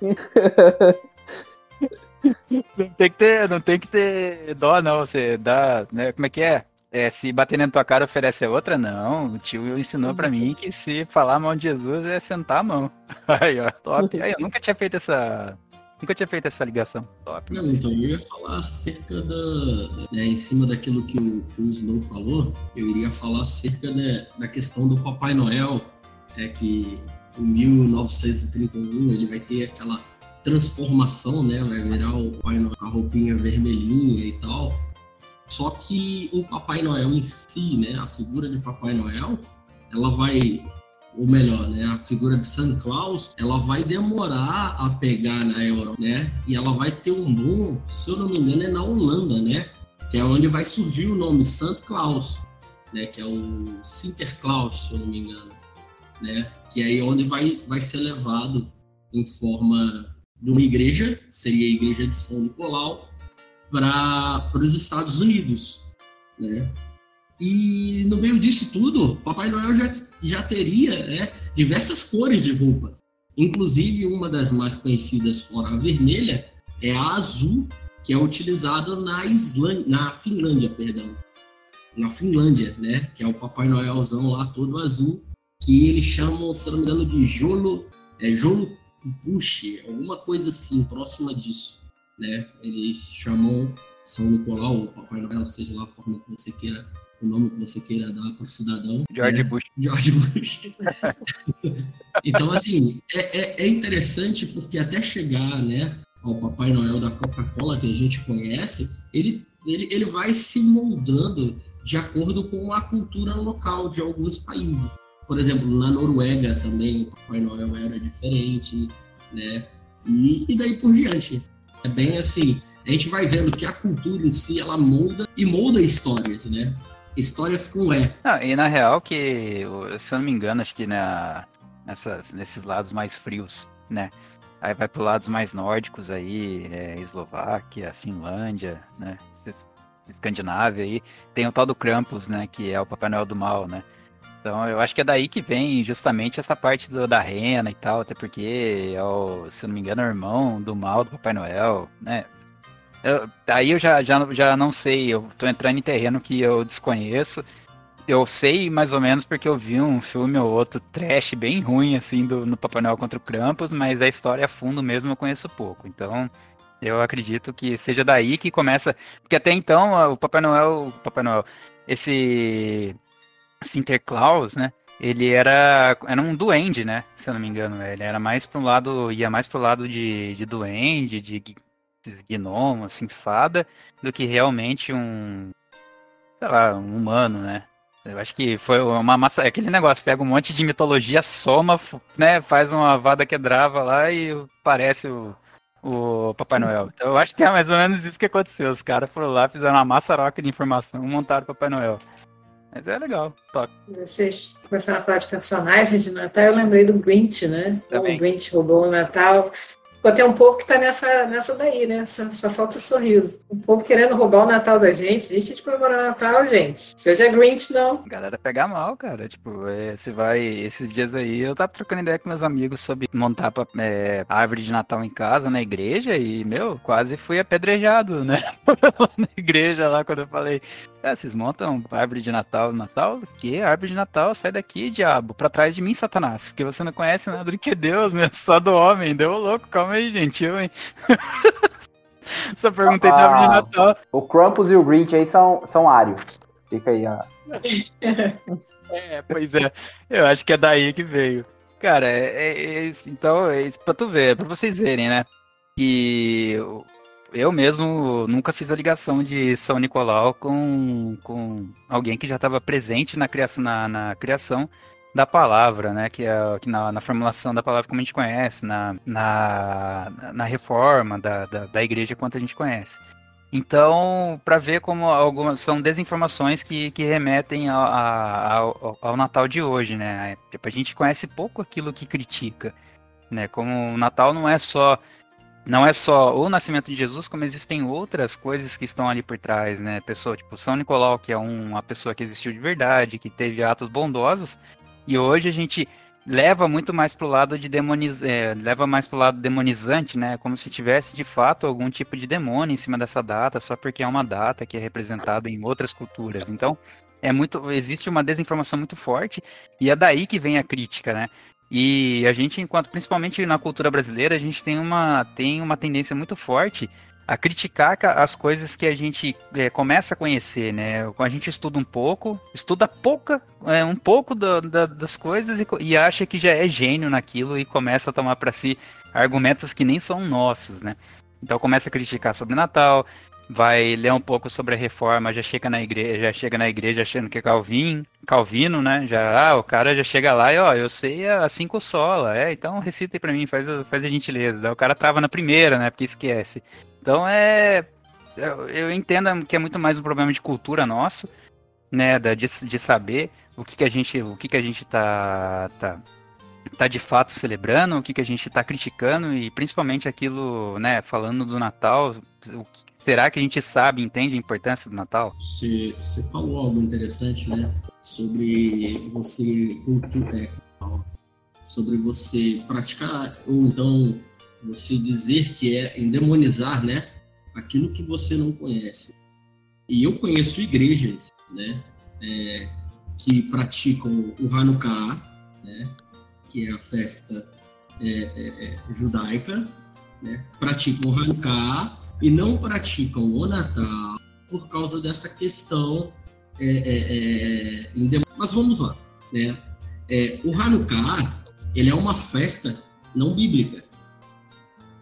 Não tem que ter, não tem que ter dó, não. Você dá, né? Como é que é? é, se bater na tua cara oferece a outra, não. O tio ensinou pra mim que se falar mal de Jesus é sentar a mão. *laughs* Aí, ó, top. Aí, eu nunca tinha feito essa. Nunca tinha feito essa ligação. Top. Não, então eu ia falar acerca da. Né, em cima daquilo que o, o Snow falou, eu iria falar acerca da, da questão do Papai Noel, é que em 1931 ele vai ter aquela transformação, né? Vai virar o Papai Noel com a roupinha vermelhinha e tal. Só que o Papai Noel em si, né, a figura de Papai Noel, ela vai, ou melhor, né, a figura de Santa Claus, ela vai demorar a pegar na Europa, né? E ela vai ter um boom, se eu não me engano, é na Holanda, né? Que é onde vai surgir o nome Santa Claus, né? Que é o Sinterklaas, se eu não me engano, né? Que é aí onde vai, vai ser levado em forma de uma igreja, seria a igreja de São Nicolau, para os Estados Unidos, né? E no meio disso tudo, Papai Noel já, já teria né, diversas cores de roupas. Inclusive, uma das mais conhecidas fora a vermelha é a azul, que é utilizada na na Finlândia, perdão. Na Finlândia, né? Que é o Papai Noelzão lá todo azul, que eles chamam, se não me engano, de Jolo, é Jolo Puxe, alguma coisa assim, próxima disso né? Eles chamam São Nicolau, ou Papai Noel, seja lá a forma que você queira, o nome que você queira dar para o cidadão. George né? Bush. George Bush. *laughs* então, assim, é, é, é, interessante porque até chegar, né, ao Papai Noel da Coca-Cola que a gente conhece, ele, ele, ele vai se moldando de acordo com a cultura local de alguns países. Por exemplo, na Noruega também o Papai Noel era diferente, né? E, e daí por diante. É bem assim, a gente vai vendo que a cultura em si, ela molda e molda histórias, né? Histórias com E. Não, e na real que, se eu não me engano, acho que na, nessas, nesses lados mais frios, né? Aí vai para lados mais nórdicos aí, é, Eslováquia, Finlândia, né? Escandinávia aí, tem o tal do Krampus, né? Que é o Papai Noel do Mal, né? Então eu acho que é daí que vem justamente essa parte do, da rena e tal, até porque é o, se não me engano, é o irmão do mal do Papai Noel, né? Eu, aí eu já, já, já não sei, eu tô entrando em terreno que eu desconheço. Eu sei mais ou menos porque eu vi um filme ou outro trash bem ruim, assim, do, no Papai Noel contra o Krampus, mas a história a fundo mesmo eu conheço pouco. Então, eu acredito que seja daí que começa. Porque até então, o Papai Noel. O Papai Noel. Esse Sinterklaas, né? Ele era, era um duende, né? Se eu não me engano. Ele era mais para um lado, ia mais pro lado de, de duende, de gnomo, assim, fada, do que realmente um, sei lá, um humano, né? Eu acho que foi uma massa. Aquele negócio, pega um monte de mitologia, soma, né? Faz uma vada quebrava lá e parece o, o Papai Noel. Então eu acho que é mais ou menos isso que aconteceu. Os caras foram lá, fizeram uma maçaroca de informação, montaram o Papai Noel. Mas é legal, top. Vocês começaram a falar de personagens de Natal, eu lembrei do Grinch, né? Também. O Grinch roubou o Natal. Tem um povo que tá nessa, nessa daí, né? Só, só falta o sorriso. Um povo querendo roubar o Natal da gente. Deixa de comemorar o Natal, gente. Seja Grinch, não. galera pega mal, cara. Tipo, é, você vai. Esses dias aí, eu tava trocando ideia com meus amigos sobre montar é, árvore de Natal em casa, na igreja, e, meu, quase fui apedrejado, né? *laughs* na igreja lá, quando eu falei. É, vocês montam árvore de Natal Natal? Que árvore de Natal? Sai daqui, diabo, pra trás de mim, Satanás. Porque você não conhece nada do que Deus, né? Só do homem. Deu louco, calma aí, gentil, hein? *laughs* Só perguntei ah, da árvore de Natal. O Krampus e o Grinch aí são, são Ário. Fica aí, ó. *laughs* é, pois é. Eu acho que é daí que veio. Cara, é, é, é então, é pra tu ver, é pra vocês verem, né? Que eu mesmo nunca fiz a ligação de São Nicolau com, com alguém que já estava presente na criação, na, na, criação da palavra, né? Que é que na, na, formulação da palavra como a gente conhece, na, na, na reforma da, da, da igreja quanto a gente conhece. Então, para ver como algumas são desinformações que, que remetem ao, ao, ao, Natal de hoje, né? Tipo, a gente conhece pouco aquilo que critica, né? Como o Natal não é só não é só o nascimento de Jesus, como existem outras coisas que estão ali por trás, né? Pessoa tipo São Nicolau, que é um, uma pessoa que existiu de verdade, que teve atos bondosos, e hoje a gente leva muito mais pro lado de demoniz... É, leva mais pro lado demonizante, né? Como se tivesse de fato algum tipo de demônio em cima dessa data, só porque é uma data que é representada em outras culturas. Então, é muito existe uma desinformação muito forte e é daí que vem a crítica, né? E a gente, enquanto principalmente na cultura brasileira, a gente tem uma tem uma tendência muito forte a criticar as coisas que a gente é, começa a conhecer, né? A gente estuda um pouco, estuda pouca, é, um pouco do, da, das coisas e, e, acha que já é gênio naquilo e começa a tomar para si argumentos que nem são nossos, né? Então começa a criticar sobre Natal, vai ler um pouco sobre a reforma, já chega na igreja, já chega na igreja achando que é Calvin, Calvino, né? Já, ah, o cara já chega lá e ó, eu sei a cinco sola, é, então recita aí pra mim, faz, faz a gentileza. O cara trava na primeira, né? Porque esquece. Então é. Eu entendo que é muito mais um problema de cultura nosso, né? De, de saber o que, que a gente. O que, que a gente tá, tá, tá de fato celebrando, o que, que a gente tá criticando, e principalmente aquilo, né, falando do Natal, o que, será que a gente sabe, entende a importância do Natal? Você, você falou algo interessante, né? Sobre você cultura, é, sobre você praticar, ou então você dizer que é endemonizar, né, aquilo que você não conhece. E eu conheço igrejas, né, é, que praticam o Hanukkah, né, que é a festa é, é, é judaica, né, praticam o Hanukkah e não praticam o Natal por causa dessa questão. É, é, Mas vamos lá, né? o Hanukkah ele é uma festa não bíblica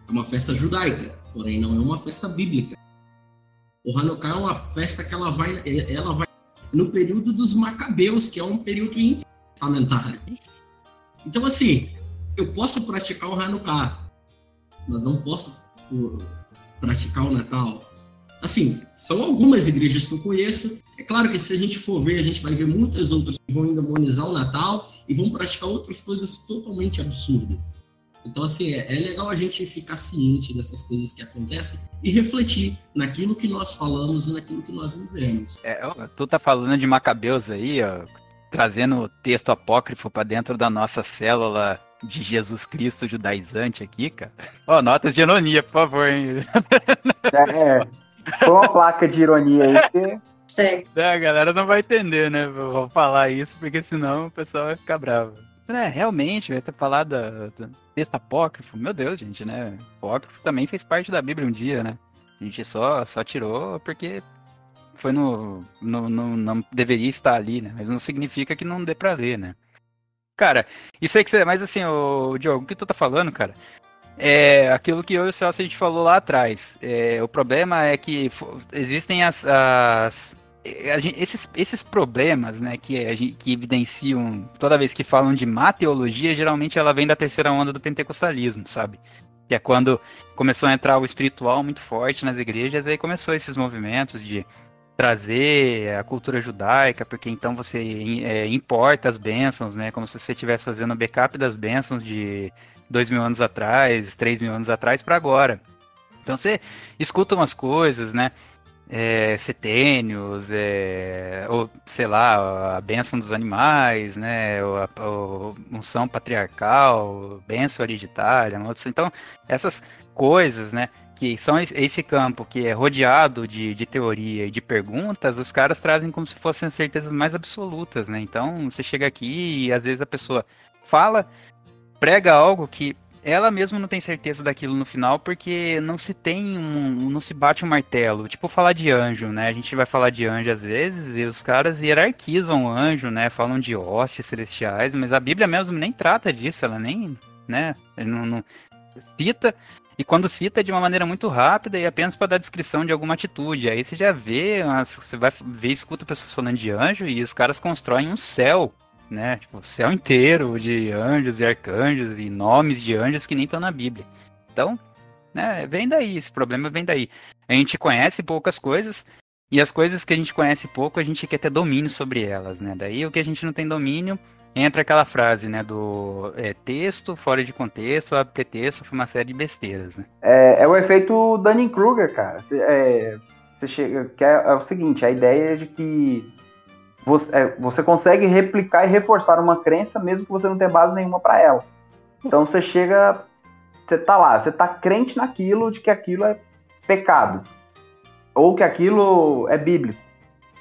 é uma festa judaica, porém não é uma festa bíblica. O Hanukkah é uma festa que ela vai, ela vai no período dos Macabeus, que é um período intertestamentário. Então, assim, eu posso praticar o Hanukkah, mas não posso praticar o Natal. Assim, são algumas igrejas que eu conheço. É claro que se a gente for ver, a gente vai ver muitas outras que vão endemonizar o Natal e vão praticar outras coisas totalmente absurdas. Então, assim, é, é, legal a gente ficar ciente dessas coisas que acontecem e refletir naquilo que nós falamos e naquilo que nós vivemos. É, tu tá falando de Macabeus aí, ó, trazendo o texto apócrifo para dentro da nossa célula de Jesus Cristo judaizante aqui, cara. Ó, oh, notas de ironia, por favor. Hein? É, é. Põe uma placa de ironia aí que... É, a galera não vai entender, né? Vou falar isso, porque senão o pessoal vai ficar bravo. É, realmente, vai ter falado do texto apócrifo. Meu Deus, gente, né? Apócrifo também fez parte da Bíblia um dia, né? A gente só, só tirou porque foi no, no, no, Não deveria estar ali, né? Mas não significa que não dê pra ler, né? Cara, isso aí que você. Mas assim, o Diogo, o que tu tá falando, cara? É aquilo que eu e o Celso a gente falou lá atrás. É, o problema é que existem as, as Gente, esses, esses problemas, né, que, gente, que evidenciam toda vez que falam de má teologia, geralmente ela vem da terceira onda do pentecostalismo, sabe? Que é quando começou a entrar o espiritual muito forte nas igrejas, aí começou esses movimentos de trazer a cultura judaica, porque então você é, importa as bênçãos, né? Como se você estivesse fazendo backup das bênçãos de dois mil anos atrás, três mil anos atrás para agora. Então você escuta umas coisas, né? é, setênios, é, ou sei lá, a benção dos animais, né, ou a, a unção patriarcal, benção hereditária, então essas coisas, né, que são esse campo que é rodeado de, de teoria e de perguntas, os caras trazem como se fossem certezas mais absolutas, né, então você chega aqui e às vezes a pessoa fala, prega algo que ela mesma não tem certeza daquilo no final, porque não se tem um. não se bate um martelo. Tipo falar de anjo, né? A gente vai falar de anjo às vezes, e os caras hierarquizam o anjo, né? Falam de hostes celestiais, mas a Bíblia mesmo nem trata disso, ela nem. né? Não, não cita. E quando cita de uma maneira muito rápida e apenas para dar descrição de alguma atitude. Aí você já vê, você vai ver, escuta pessoas falando de anjo e os caras constroem um céu né? Tipo, céu inteiro de anjos e arcanjos e nomes de anjos que nem estão na Bíblia. Então, né, vem daí, esse problema vem daí. A gente conhece poucas coisas e as coisas que a gente conhece pouco, a gente quer ter domínio sobre elas, né? Daí o que a gente não tem domínio, entra aquela frase, né, do é, texto fora de contexto, a pretexto, foi uma série de besteiras, né? É, é o efeito Dunning-Kruger, cara. Você, é, você chega, que é, é o seguinte, a ideia é de que você, é, você consegue replicar e reforçar uma crença mesmo que você não tenha base nenhuma para ela. Então você chega, você tá lá, você tá crente naquilo de que aquilo é pecado ou que aquilo é bíblico.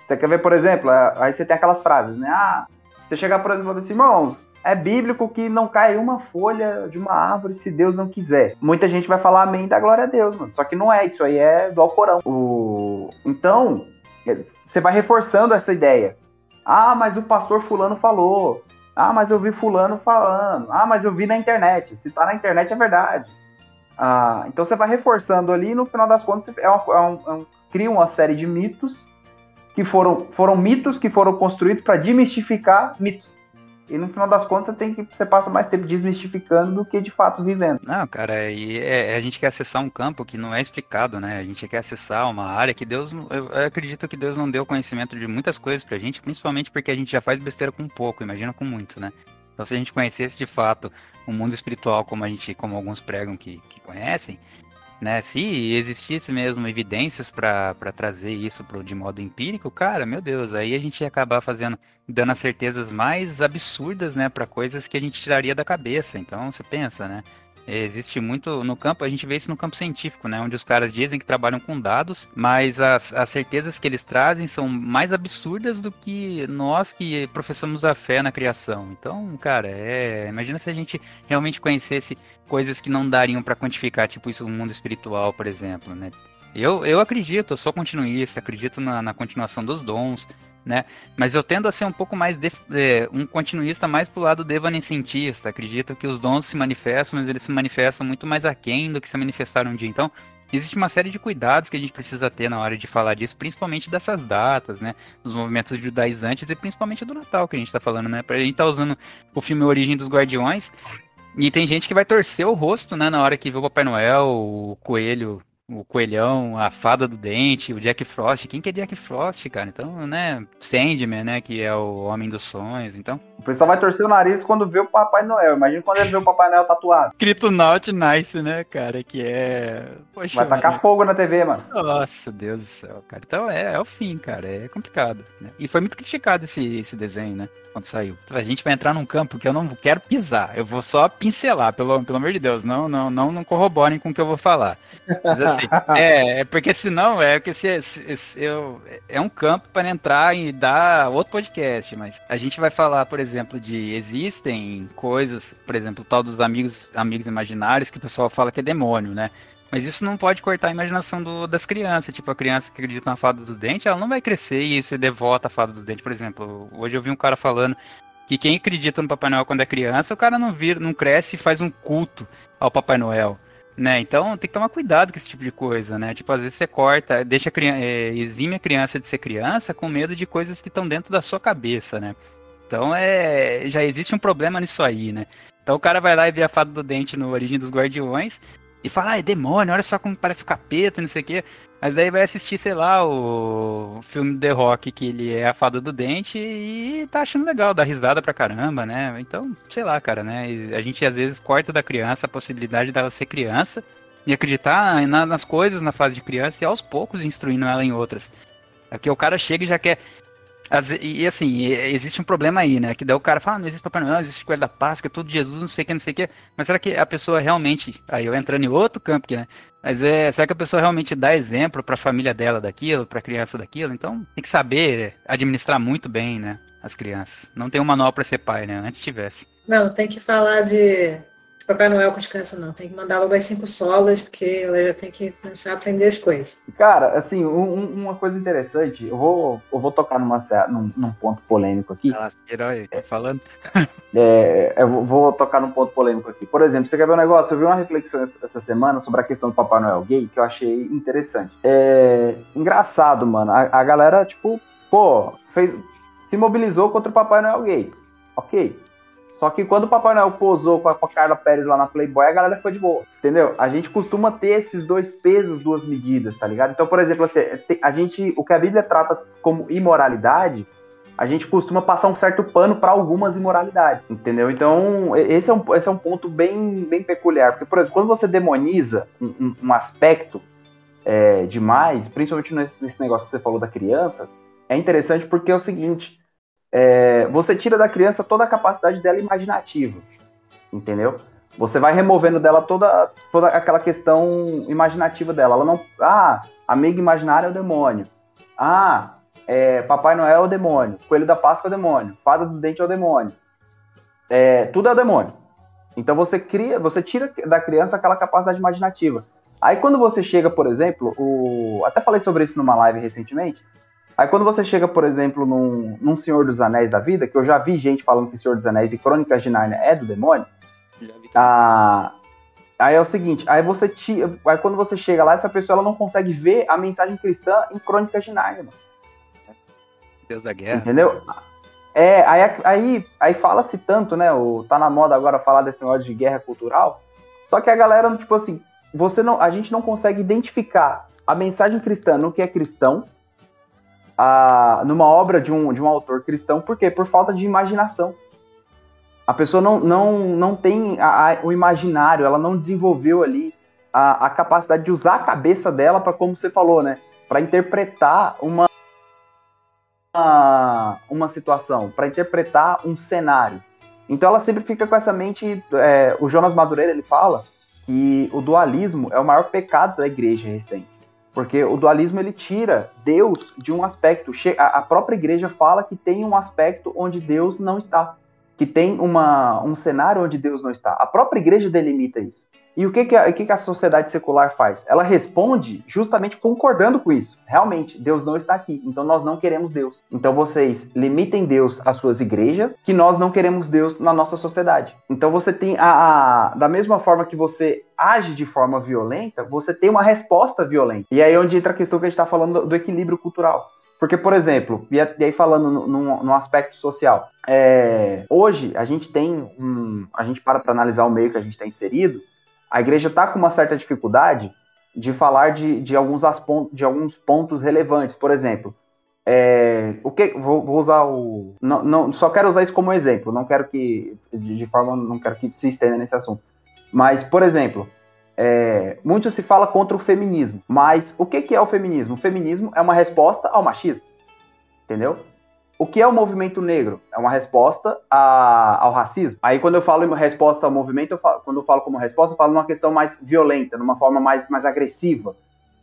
Você quer ver, por exemplo, aí você tem aquelas frases, né? Ah, você chegar, por exemplo, e falar assim, irmãos, é bíblico que não cai uma folha de uma árvore se Deus não quiser. Muita gente vai falar amém da glória a Deus, mano. Só que não é, isso aí é do Alcorão. O... Então, é, você vai reforçando essa ideia. Ah, mas o pastor fulano falou. Ah, mas eu vi fulano falando. Ah, mas eu vi na internet. Se tá na internet é verdade. Ah, então você vai reforçando ali e no final das contas é, uma, é, um, é um, cria uma série de mitos que foram, foram mitos que foram construídos para desmistificar mitos. E no final das contas, tem que, você passa mais tempo desmistificando do que de fato vivendo. Não, cara, e é, a gente quer acessar um campo que não é explicado, né? A gente quer acessar uma área que Deus. Eu, eu acredito que Deus não deu conhecimento de muitas coisas pra gente, principalmente porque a gente já faz besteira com pouco, imagina com muito, né? Então, se a gente conhecesse de fato o mundo espiritual como a gente, como alguns pregam que, que conhecem, né? Se existisse mesmo evidências para trazer isso pro, de modo empírico, cara, meu Deus, aí a gente ia acabar fazendo, dando as certezas mais absurdas, né, para coisas que a gente tiraria da cabeça. Então, você pensa, né? Existe muito no campo, a gente vê isso no campo científico, né? Onde os caras dizem que trabalham com dados, mas as, as certezas que eles trazem são mais absurdas do que nós que professamos a fé na criação. Então, cara, é. Imagina se a gente realmente conhecesse coisas que não dariam para quantificar, tipo isso, o mundo espiritual, por exemplo, né? Eu, eu acredito, eu sou continuista, acredito na, na continuação dos dons, né? Mas eu tendo a ser um pouco mais de, é, um continuista mais pro lado devanescentista. Acredito que os dons se manifestam, mas eles se manifestam muito mais aquém do que se manifestaram um dia. Então, existe uma série de cuidados que a gente precisa ter na hora de falar disso, principalmente dessas datas, né? Dos movimentos judaizantes e principalmente do Natal que a gente está falando, né? A gente tá usando o filme Origem dos Guardiões. E tem gente que vai torcer o rosto, né, na hora que vê o Papai Noel, o coelho o Coelhão, a Fada do Dente, o Jack Frost. Quem que é Jack Frost, cara? Então, né? Sandman, né? Que é o Homem dos Sonhos, então... O pessoal vai torcer o nariz quando vê o Papai Noel. Imagina quando ele vê o Papai Noel tatuado. Escrito Not Nice, né, cara? Que é... Poxa, vai tacar mano. fogo na TV, mano. Nossa, Deus do céu, cara. Então, é, é o fim, cara. É complicado. Né? E foi muito criticado esse, esse desenho, né? Quando saiu. Então, a gente vai entrar num campo que eu não quero pisar. Eu vou só pincelar, pelo, pelo amor de Deus. Não, não, não, não corroborem com o que eu vou falar. Mas assim, é, é porque senão é que se, se, se, eu, é um campo para entrar e dar outro podcast, mas a gente vai falar, por exemplo, de existem coisas, por exemplo, o tal dos amigos, amigos imaginários que o pessoal fala que é demônio, né? Mas isso não pode cortar a imaginação do, das crianças. Tipo, a criança que acredita na fada do dente, ela não vai crescer e ser devota à fada do dente. Por exemplo, hoje eu vi um cara falando que quem acredita no Papai Noel quando é criança, o cara não vira, não cresce e faz um culto ao Papai Noel né? Então tem que tomar cuidado com esse tipo de coisa, né? Tipo, às vezes você corta, deixa a criança, é, exime a criança de ser criança com medo de coisas que estão dentro da sua cabeça, né? Então é, já existe um problema nisso aí, né? Então o cara vai lá e vê a fada do dente no Origem dos Guardiões e fala, ah, é demônio, olha só como parece o capeta, não sei o quê. Mas daí vai assistir, sei lá, o filme The Rock, que ele é a fada do dente e tá achando legal, dá risada pra caramba, né? Então, sei lá, cara, né? A gente às vezes corta da criança a possibilidade dela ser criança e acreditar nas coisas na fase de criança e aos poucos instruindo ela em outras. Aqui o cara chega e já quer. E assim, existe um problema aí, né? Que daí o cara fala, ah, não existe Papai Noel, existe Coelho da Páscoa, é tudo Jesus, não sei o que, não sei o que. Mas será que a pessoa realmente. Aí eu entrando em outro campo, né? Mas é, será que a pessoa realmente dá exemplo para a família dela daquilo, para a criança daquilo? Então tem que saber administrar muito bem, né? As crianças. Não tem um manual para ser pai, né? Antes tivesse. Não, tem que falar de Papai Noel com as crianças, não. Tem que mandar logo as cinco solas, porque ela já tem que começar a aprender as coisas. Cara, assim, um, uma coisa interessante, eu vou, eu vou tocar numa, num, num ponto polêmico aqui. Ah, herói, tá falando? *laughs* é, eu vou tocar num ponto polêmico aqui. Por exemplo, você quer ver um negócio? Eu vi uma reflexão essa semana sobre a questão do Papai Noel gay, que eu achei interessante. É engraçado, mano. A, a galera, tipo, pô, fez, se mobilizou contra o Papai Noel gay. Ok. Só que quando o Papai Noel posou com a, com a Carla Pérez lá na Playboy, a galera ficou de boa, entendeu? A gente costuma ter esses dois pesos, duas medidas, tá ligado? Então, por exemplo, assim, a gente, o que a Bíblia trata como imoralidade, a gente costuma passar um certo pano para algumas imoralidades, entendeu? Então, esse é um, esse é um ponto bem, bem peculiar, porque, por exemplo, quando você demoniza um, um, um aspecto é, demais, principalmente nesse, nesse negócio que você falou da criança, é interessante porque é o seguinte, é, você tira da criança toda a capacidade dela imaginativa, entendeu? Você vai removendo dela toda, toda aquela questão imaginativa dela. Ela não. Ah, amigo imaginário é o demônio. Ah, é, Papai Noel é o demônio. Coelho da Páscoa é o demônio. Fada do Dente é o demônio. É, tudo é o demônio. Então você cria, você tira da criança aquela capacidade imaginativa. Aí quando você chega, por exemplo, o. Até falei sobre isso numa live recentemente. Aí quando você chega, por exemplo, num, num Senhor dos Anéis da vida, que eu já vi gente falando que Senhor dos Anéis e Crônicas de Narnia é do demônio. Ah, aí é o seguinte, aí você tira, aí quando você chega lá, essa pessoa ela não consegue ver a mensagem cristã em Crônicas de Narnia. Mano. Deus da guerra. Entendeu? É, aí, aí, aí fala-se tanto, né? O, tá na moda agora falar desse negócio de guerra cultural. Só que a galera, tipo assim, você não, a gente não consegue identificar a mensagem cristã no que é cristão, a, numa obra de um, de um autor cristão, por quê? Por falta de imaginação. A pessoa não, não, não tem a, a, o imaginário, ela não desenvolveu ali a, a capacidade de usar a cabeça dela para, como você falou, né? Para interpretar uma, uma, uma situação, para interpretar um cenário. Então ela sempre fica com essa mente. É, o Jonas Madureira ele fala que o dualismo é o maior pecado da igreja recente. Porque o dualismo ele tira Deus de um aspecto. A própria igreja fala que tem um aspecto onde Deus não está. Que tem uma, um cenário onde Deus não está. A própria igreja delimita isso. E o que, que, a, que, que a sociedade secular faz? Ela responde justamente concordando com isso. Realmente, Deus não está aqui, então nós não queremos Deus. Então vocês limitem Deus às suas igrejas, que nós não queremos Deus na nossa sociedade. Então você tem a, a da mesma forma que você age de forma violenta, você tem uma resposta violenta. E aí é onde entra a questão que a gente está falando do, equilíbrio cultural. Porque, por exemplo, e aí falando no aspecto social, é, hoje a gente tem um. A gente para para analisar o meio que a gente está inserido, a igreja está com uma certa dificuldade de falar de, de, alguns, de alguns pontos relevantes. Por exemplo, é, o que vou, vou, usar o não, não, só quero usar isso como exemplo. Não quero que de, de forma não quero que se estenda nesse assunto. Mas, por exemplo, é, muito se fala contra o feminismo. Mas o que, que é o feminismo? O feminismo é uma resposta ao machismo, entendeu? O que é o movimento negro? É uma resposta a, ao racismo. Aí, quando eu falo em resposta ao movimento, eu falo, quando eu falo como resposta, eu falo numa questão mais violenta, numa forma mais, mais agressiva,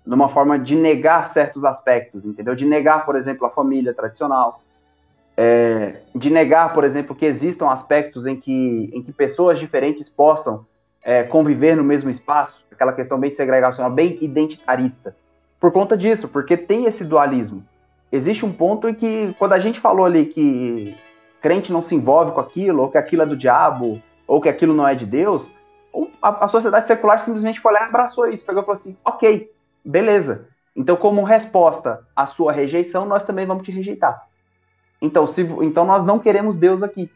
numa forma de negar certos aspectos, entendeu? De negar, por exemplo, a família tradicional, é, de negar, por exemplo, que existam aspectos em que, em que pessoas diferentes possam é, conviver no mesmo espaço, aquela questão bem segregacional, bem identitarista. Por conta disso, porque tem esse dualismo existe um ponto em que, quando a gente falou ali que crente não se envolve com aquilo, ou que aquilo é do diabo, ou que aquilo não é de Deus, a, a sociedade secular simplesmente foi lá e abraçou isso, pegou e falou assim: ok, beleza. Então, como resposta à sua rejeição, nós também vamos te rejeitar. Então, se, então nós não queremos Deus aqui.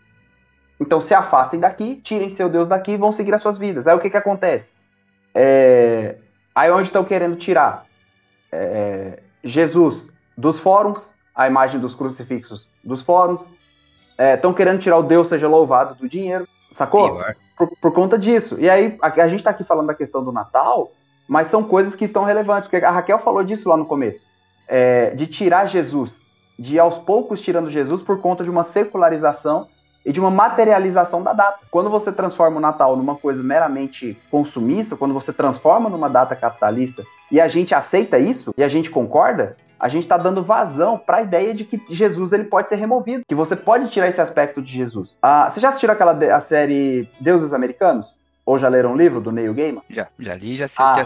Então se afastem daqui, tirem seu Deus daqui e vão seguir as suas vidas. Aí o que, que acontece? É, aí onde estão querendo tirar? É, Jesus dos fóruns, a imagem dos crucifixos dos fóruns. Estão é, querendo tirar o Deus seja louvado do dinheiro, sacou? Por, por, conta disso. E aí, a, a gente está aqui falando da questão do Natal, mas são coisas que estão relevantes, porque a Raquel falou disso lá no começo. É, de tirar Jesus, de aos poucos tirando Jesus por conta de uma secularização e de uma materialização da data. Quando você transforma o Natal numa coisa meramente consumista, quando você transforma numa data capitalista e a gente aceita isso e a gente concorda, a gente está dando vazão para a ideia de que Jesus ele pode ser removido, que você pode tirar esse aspecto de Jesus. Ah, você já assistiu aquela a série Deuses Americanos? Ou já leram um livro do Neil Gaiman? Já, já li, já assisti ah.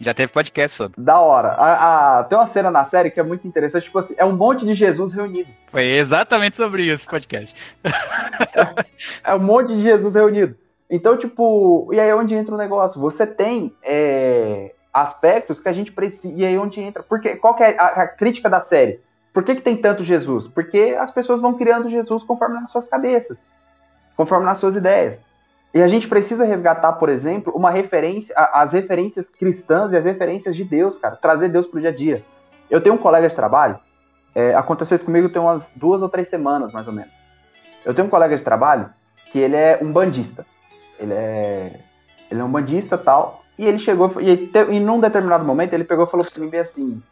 Já teve podcast sobre. Da hora. A, a, tem uma cena na série que é muito interessante, tipo assim, é um monte de Jesus reunido. Foi exatamente sobre isso o podcast. é, *laughs* é, um monte de Jesus reunido. Então, tipo, e aí é onde entra o negócio? Você tem é, aspectos que a gente precisa. E aí onde entra. Porque qual é a, a crítica da série? Por que, que tem tanto Jesus? Porque as pessoas vão criando Jesus conforme nas suas cabeças, conforme nas suas ideias. E a gente precisa resgatar, por exemplo, uma referência, as referências cristãs e as referências de Deus, cara. Trazer Deus pro dia a dia. Eu tenho um colega de trabalho, é, aconteceu isso comigo tem umas duas ou três semanas, mais ou menos. Eu tenho um colega de trabalho que ele é um bandista. Ele é, ele é um bandista tal. E ele chegou, e, e num determinado momento ele pegou e falou para mim bem assim: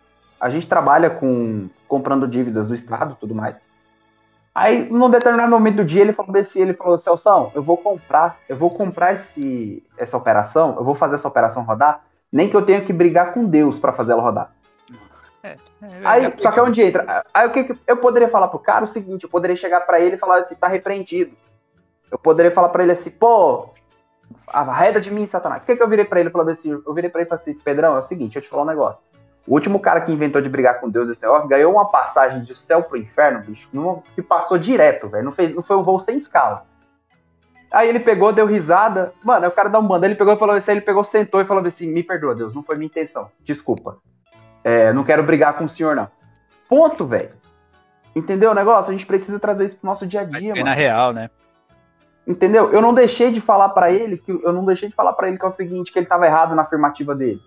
a gente trabalha com comprando dívidas do Estado tudo mais. Aí, num determinado momento do dia, ele falou assim, ele falou, Celção, eu vou comprar, eu vou comprar esse, essa operação, eu vou fazer essa operação rodar, nem que eu tenha que brigar com Deus para fazer ela rodar. É, é, aí, só que é onde entra. Aí o que, que eu poderia falar pro cara o seguinte, eu poderia chegar para ele e falar assim, tá repreendido. Eu poderia falar para ele assim, pô, arreda de mim, Satanás. O que, que eu virei para ele? Eu, falei assim, eu virei pra ele e falei assim, Pedrão, é o seguinte, eu te falar um negócio. O último cara que inventou de brigar com Deus esse negócio ganhou uma passagem do céu pro inferno, bicho, que passou direto, velho. Não, fez, não foi um voo sem escala. Aí ele pegou, deu risada. Mano, o cara dá um bando. Ele pegou e falou assim, ele pegou, sentou e falou assim: Me perdoa, Deus, não foi minha intenção. Desculpa. É, não quero brigar com o senhor, não. Ponto, velho. Entendeu o negócio? A gente precisa trazer isso pro nosso dia a dia, Mas na real, né? Entendeu? Eu não deixei de falar para ele que eu não deixei de falar para ele que é o seguinte, que ele tava errado na afirmativa dele.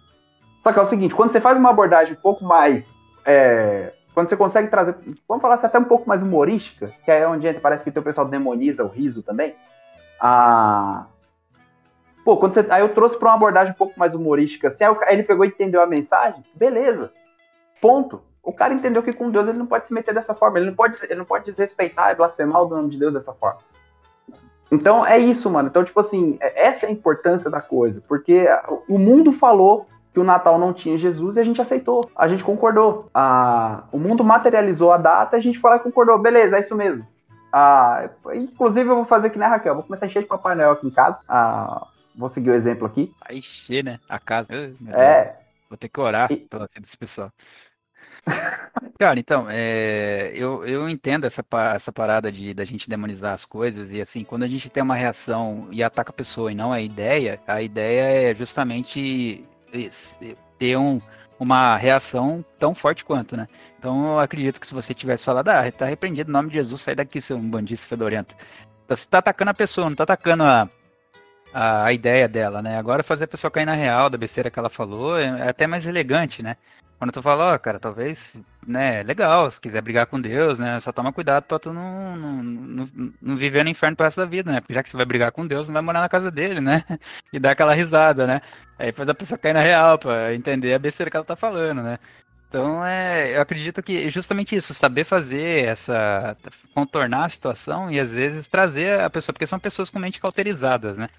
Só que é o seguinte, quando você faz uma abordagem um pouco mais. É, quando você consegue trazer. Vamos falar assim, até um pouco mais humorística, que é onde entra, parece que o pessoal demoniza o riso também. Ah, pô, quando você, aí eu trouxe para uma abordagem um pouco mais humorística, assim, aí ele pegou e entendeu a mensagem, beleza. Ponto. O cara entendeu que com Deus ele não pode se meter dessa forma, ele não pode, ele não pode desrespeitar e blasfemar o nome de Deus dessa forma. Então é isso, mano. Então, tipo assim, é, essa é a importância da coisa, porque o mundo falou que o Natal não tinha Jesus e a gente aceitou, a gente concordou. Ah, o mundo materializou a data e a gente falou e concordou, beleza, é isso mesmo. Ah, inclusive eu vou fazer que nem a Raquel, vou começar a encher de Papai Noel aqui em casa. Ah, vou seguir o exemplo aqui. Vai encher, né? A casa. é. Vou ter que orar e... pela vida desse pessoal. Cara, então, é, eu, eu entendo essa, essa parada de da gente demonizar as coisas e assim, quando a gente tem uma reação e ataca a pessoa e não a ideia, a ideia é justamente ter um, uma reação tão forte quanto, né? Então eu acredito que se você tivesse falado, ah, tá repreendido em nome de Jesus, sai daqui, seu bandido fedorento. Então, você tá atacando a pessoa, não tá atacando a, a, a, ideia dela, né? Agora fazer a pessoa cair na real da besteira que ela falou é, é até mais elegante, né? Quando tu fala, ó, cara, talvez, né, legal, se quiser brigar com Deus, né, só toma cuidado pra tu não, não, não, não viver no inferno pro resto da vida, né, porque já que você vai brigar com Deus, não vai morar na casa dele, né, *laughs* e dar aquela risada, né, aí faz a pessoa cair na real pra entender a besteira que ela tá falando, né. Então, é, eu acredito que justamente isso, saber fazer essa, contornar a situação e às vezes trazer a pessoa, porque são pessoas com mente cauterizadas, né.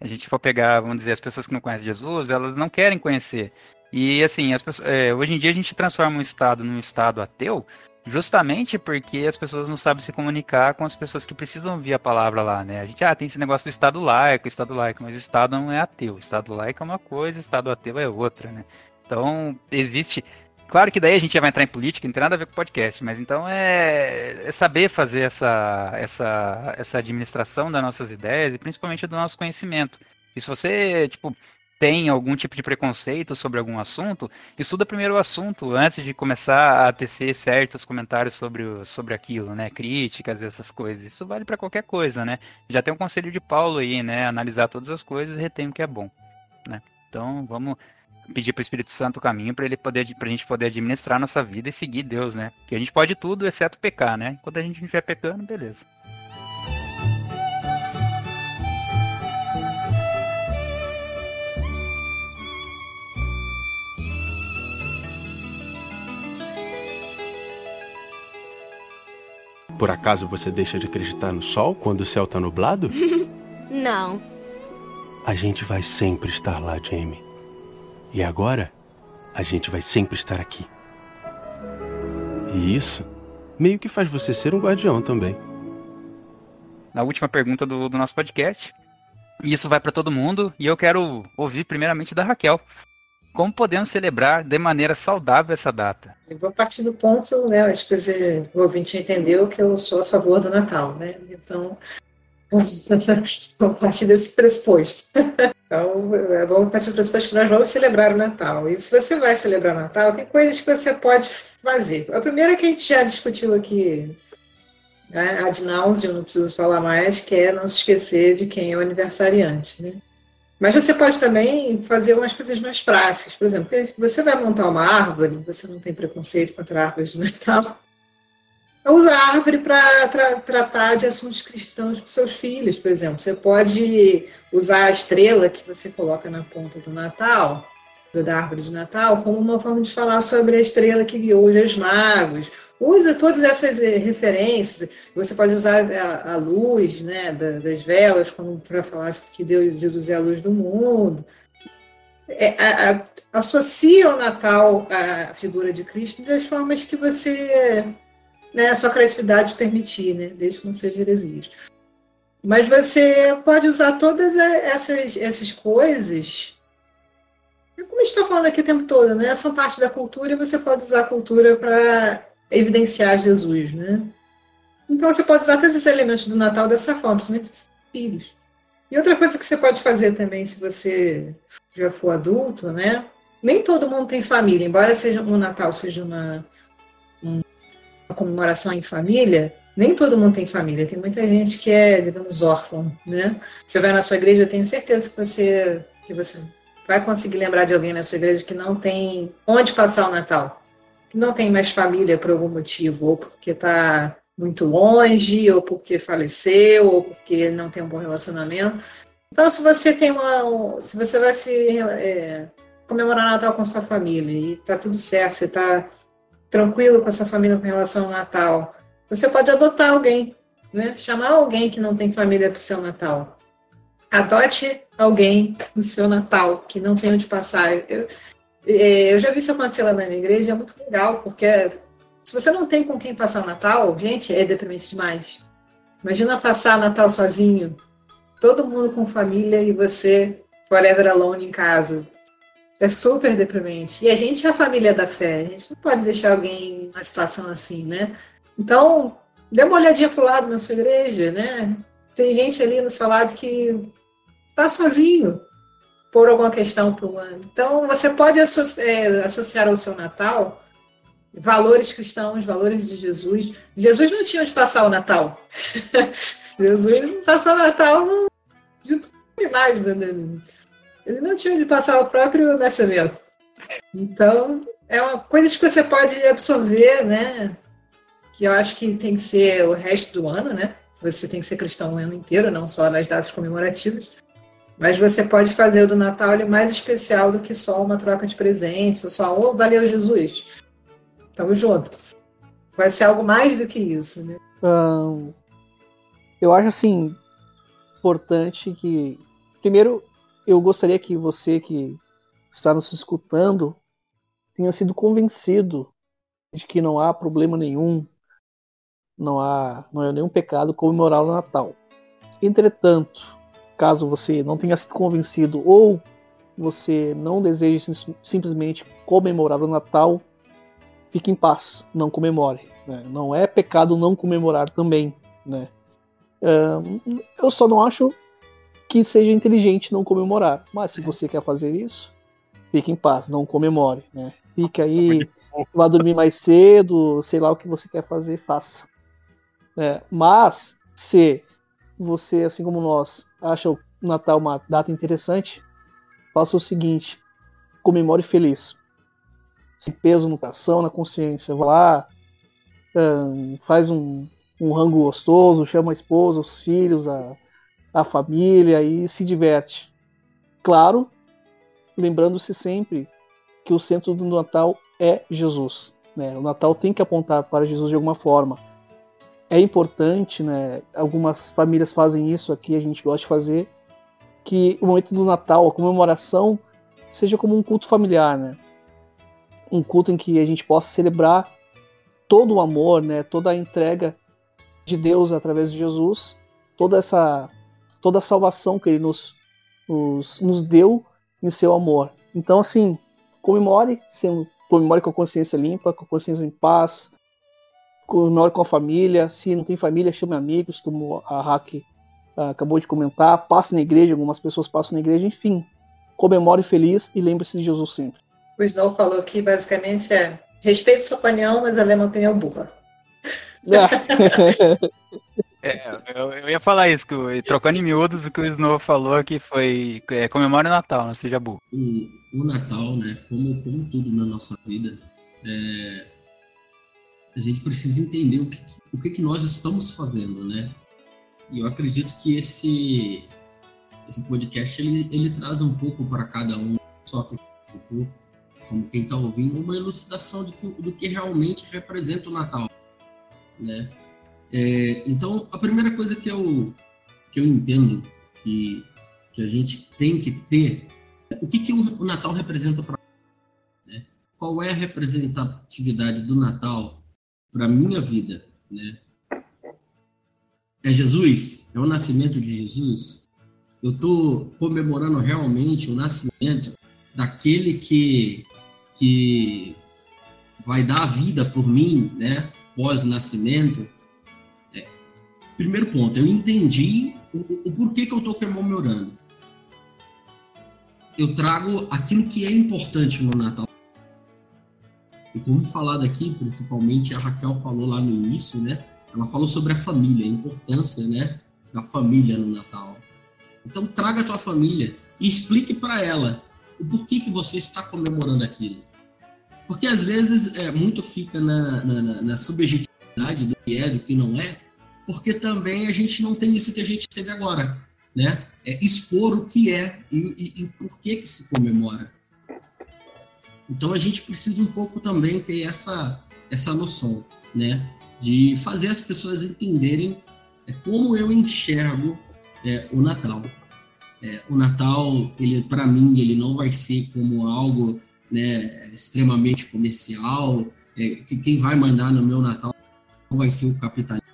A gente for pegar, vamos dizer, as pessoas que não conhecem Jesus, elas não querem conhecer. E assim, pessoas, é, hoje em dia a gente transforma um estado num estado ateu, justamente porque as pessoas não sabem se comunicar com as pessoas que precisam ouvir a palavra lá, né? A gente, ah, tem esse negócio do estado laico, estado laico, mas o estado não é ateu. O estado laico é uma coisa, o estado ateu é outra, né? Então, existe. Claro que daí a gente já vai entrar em política, não tem nada a ver com podcast, mas então é, é saber fazer essa, essa, essa administração das nossas ideias e principalmente do nosso conhecimento. E se você, tipo, tem algum tipo de preconceito sobre algum assunto, estuda primeiro o assunto antes de começar a tecer certos comentários sobre, o, sobre aquilo, né? Críticas, essas coisas. Isso vale para qualquer coisa, né? Já tem um conselho de Paulo aí, né? Analisar todas as coisas e retém o que é bom, né? Então, vamos pedir para o Espírito Santo o caminho para ele poder pra gente poder administrar nossa vida e seguir Deus, né? Que a gente pode tudo exceto pecar, né? Enquanto a gente não estiver pecando, beleza. Por acaso você deixa de acreditar no sol quando o céu tá nublado? *laughs* Não. A gente vai sempre estar lá, Jamie. E agora, a gente vai sempre estar aqui. E isso meio que faz você ser um guardião também. Na última pergunta do, do nosso podcast. E isso vai para todo mundo. E eu quero ouvir primeiramente da Raquel. Como podemos celebrar de maneira saudável essa data? Eu vou partir do ponto, né? Acho que o ouvinte entendeu que eu sou a favor do Natal, né? Então, *laughs* vou partir desse pressuposto. Então, vamos partir do pressuposto que nós vamos celebrar o Natal. E se você vai celebrar o Natal, tem coisas que você pode fazer. A primeira que a gente já discutiu aqui né, ad nauseam, não preciso falar mais, que é não se esquecer de quem é o aniversariante, né? Mas você pode também fazer umas coisas mais práticas. Por exemplo, você vai montar uma árvore, você não tem preconceito contra árvores de Natal. Usa a árvore para tra tratar de assuntos cristãos com seus filhos, por exemplo. Você pode usar a estrela que você coloca na ponta do Natal, da árvore de Natal, como uma forma de falar sobre a estrela que guiou os magos, usa todas essas eh, referências. Você pode usar a, a luz né, das velas para falar que Deus, Jesus é a luz do mundo. É, a, a, associa o Natal à figura de Cristo das formas que você, né, a sua criatividade permitir, né, desde que não seja heresias. Mas você pode usar todas essas, essas coisas como a gente está falando aqui o tempo todo, né? São parte da cultura e você pode usar a cultura para evidenciar Jesus, né? Então você pode usar todos esses elementos do Natal dessa forma, principalmente os filhos. E outra coisa que você pode fazer também, se você já for adulto, né? Nem todo mundo tem família, embora seja o Natal seja uma, uma comemoração em família, nem todo mundo tem família. Tem muita gente que é, digamos, órfão, né? Você vai na sua igreja, eu tenho certeza que você que você vai conseguir lembrar de alguém na sua igreja que não tem onde passar o Natal, não tem mais família por algum motivo, ou porque está muito longe, ou porque faleceu, ou porque não tem um bom relacionamento. Então, se você tem uma, se você vai se é, comemorar Natal com sua família e está tudo certo, você está tranquilo com a sua família com relação ao Natal, você pode adotar alguém, né? Chamar alguém que não tem família para o seu Natal. Adote alguém no seu Natal que não tem onde passar. Eu, eu já vi isso acontecer lá na minha igreja, é muito legal, porque se você não tem com quem passar o Natal, gente, é deprimente demais. Imagina passar Natal sozinho, todo mundo com família e você forever alone em casa. É super deprimente. E a gente é a família da fé, a gente não pode deixar alguém em uma situação assim, né? Então, dê uma olhadinha pro lado na sua igreja, né? Tem gente ali no seu lado que está sozinho por alguma questão para o ano. Então, você pode é, associar ao seu Natal valores cristãos, valores de Jesus. Jesus não tinha onde passar o Natal. *laughs* Jesus não passou o Natal no, junto com animais. Ele não tinha onde passar o próprio nascimento. Então, é uma coisa que você pode absorver, né? Que eu acho que tem que ser o resto do ano, né? Você tem que ser cristão o ano inteiro, não só nas datas comemorativas. Mas você pode fazer o do Natal ele mais especial do que só uma troca de presentes, ou só, oh, valeu Jesus. Tamo junto. Vai ser algo mais do que isso, né? eu acho assim importante que primeiro eu gostaria que você que está nos escutando tenha sido convencido de que não há problema nenhum, não há, não é nenhum pecado comemorar o Natal. Entretanto, caso você não tenha sido convencido ou você não deseje simplesmente comemorar o Natal, fique em paz, não comemore. Né? Não é pecado não comemorar também. Né? eu só não acho que seja inteligente não comemorar. Mas se você quer fazer isso, fique em paz, não comemore. Né? Fique aí, vá dormir mais cedo, sei lá o que você quer fazer, faça. É, mas se você, assim como nós, acha o Natal uma data interessante, faça o seguinte: comemore feliz. Sem peso no coração, na consciência. Vá lá, faz um, um rango gostoso, chama a esposa, os filhos, a, a família e se diverte. Claro, lembrando-se sempre que o centro do Natal é Jesus. Né? O Natal tem que apontar para Jesus de alguma forma é importante, né? Algumas famílias fazem isso aqui, a gente gosta de fazer, que o momento do Natal, a comemoração, seja como um culto familiar, né? Um culto em que a gente possa celebrar todo o amor, né? Toda a entrega de Deus através de Jesus, toda essa toda a salvação que Ele nos nos, nos deu em seu amor. Então, assim, comemore, comemore com a consciência limpa, com a consciência em paz, comemore com a família. Se não tem família, chame amigos, como a Hack uh, acabou de comentar. Passe na igreja, algumas pessoas passam na igreja, enfim. Comemore feliz e lembre-se de Jesus sempre. O Snow falou que basicamente é respeito sua opinião, mas ela é uma opinião burra. É, *laughs* eu, eu, ia falar isso, que, trocando em miúdos, o que o Snow falou aqui foi é, comemore o Natal, não seja burro. O, o Natal, né, como, como tudo na nossa vida, é, a gente precisa entender o que, o que, que nós estamos fazendo, né? E eu acredito que esse, esse podcast ele, ele traz um pouco para cada um, só que como quem está ouvindo, uma elucidação de, do que realmente representa o Natal, né? É, então, a primeira coisa que eu, que eu entendo que, que a gente tem que ter, o que, que o, o Natal representa para né? Qual é a representatividade do Natal para a minha vida, né? É Jesus? É o nascimento de Jesus? Eu estou comemorando realmente o nascimento daquele que, que vai dar a vida por mim, né? Pós-nascimento. É, primeiro ponto, eu entendi o, o porquê que eu estou comemorando. Eu trago aquilo que é importante no Natal. E como falado aqui, principalmente a Raquel falou lá no início, né? Ela falou sobre a família, a importância, né, da família no Natal. Então traga a tua família e explique para ela o porquê que você está comemorando aquilo. Porque às vezes é, muito fica na, na, na subjetividade do que é, do que não é, porque também a gente não tem isso que a gente teve agora, né? É expor o que é e, e, e por que que se comemora. Então a gente precisa um pouco também ter essa essa noção, né? De fazer as pessoas entenderem é, como eu enxergo é, o Natal. É, o Natal, ele para mim, ele não vai ser como algo né, extremamente comercial. É, que quem vai mandar no meu Natal não vai ser o capitalismo.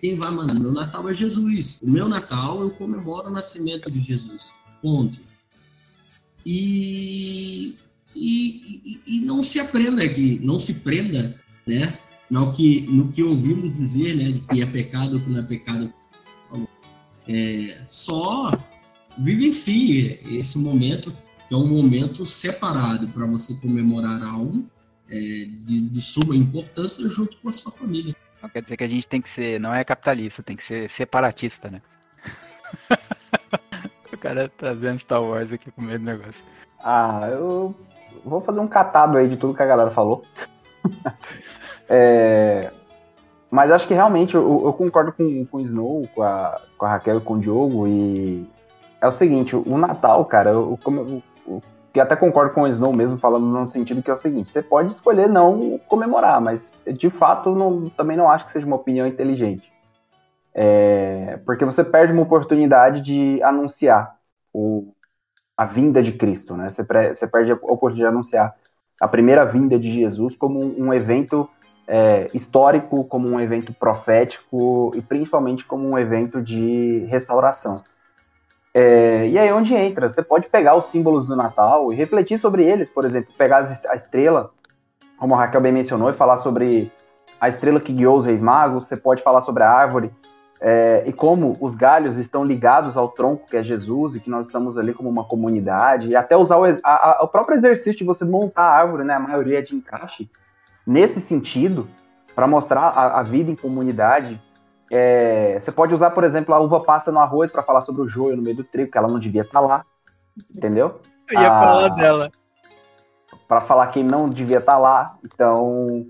Quem vai mandar no meu Natal é Jesus. O meu Natal eu comemoro o nascimento de Jesus. Ponto. E, e, e, e não se aprenda aqui, não se prenda, né? No que, no que ouvimos dizer, né? De que é pecado, que não é pecado. É, só vivencie esse momento, que é um momento separado para você comemorar algo é, de, de suma importância junto com a sua família. Não quer dizer que a gente tem que ser, não é capitalista, tem que ser separatista, né? *laughs* o cara tá vendo Star Wars aqui com medo do negócio. Ah, eu vou fazer um catado aí de tudo que a galera falou. *laughs* é, mas acho que realmente eu, eu, concordo com, com o Snow, com a, com a Raquel e com o Diogo, e é o seguinte, o Natal, cara, eu, eu, eu, eu até concordo com o Snow mesmo, falando no sentido que é o seguinte, você pode escolher não comemorar, mas de fato não, também não acho que seja uma opinião inteligente. É, porque você perde uma oportunidade de anunciar o, a vinda de Cristo, né? Você, você perde a oportunidade de anunciar a primeira vinda de Jesus como um, um evento é, histórico, como um evento profético e principalmente como um evento de restauração. É, e aí onde entra? Você pode pegar os símbolos do Natal e refletir sobre eles, por exemplo, pegar a estrela, como a Raquel bem mencionou, e falar sobre a estrela que guiou os reis magos, você pode falar sobre a árvore é, e como os galhos estão ligados ao tronco que é Jesus e que nós estamos ali como uma comunidade, e até usar o, a, a, o próprio exercício de você montar a árvore, né, a maioria é de encaixe, nesse sentido, para mostrar a, a vida em comunidade, é, você pode usar, por exemplo, a uva passa no arroz para falar sobre o joio no meio do trigo, que ela não devia estar tá lá. Entendeu? Eu ia ah, falar dela. Para falar quem não devia estar tá lá. Então.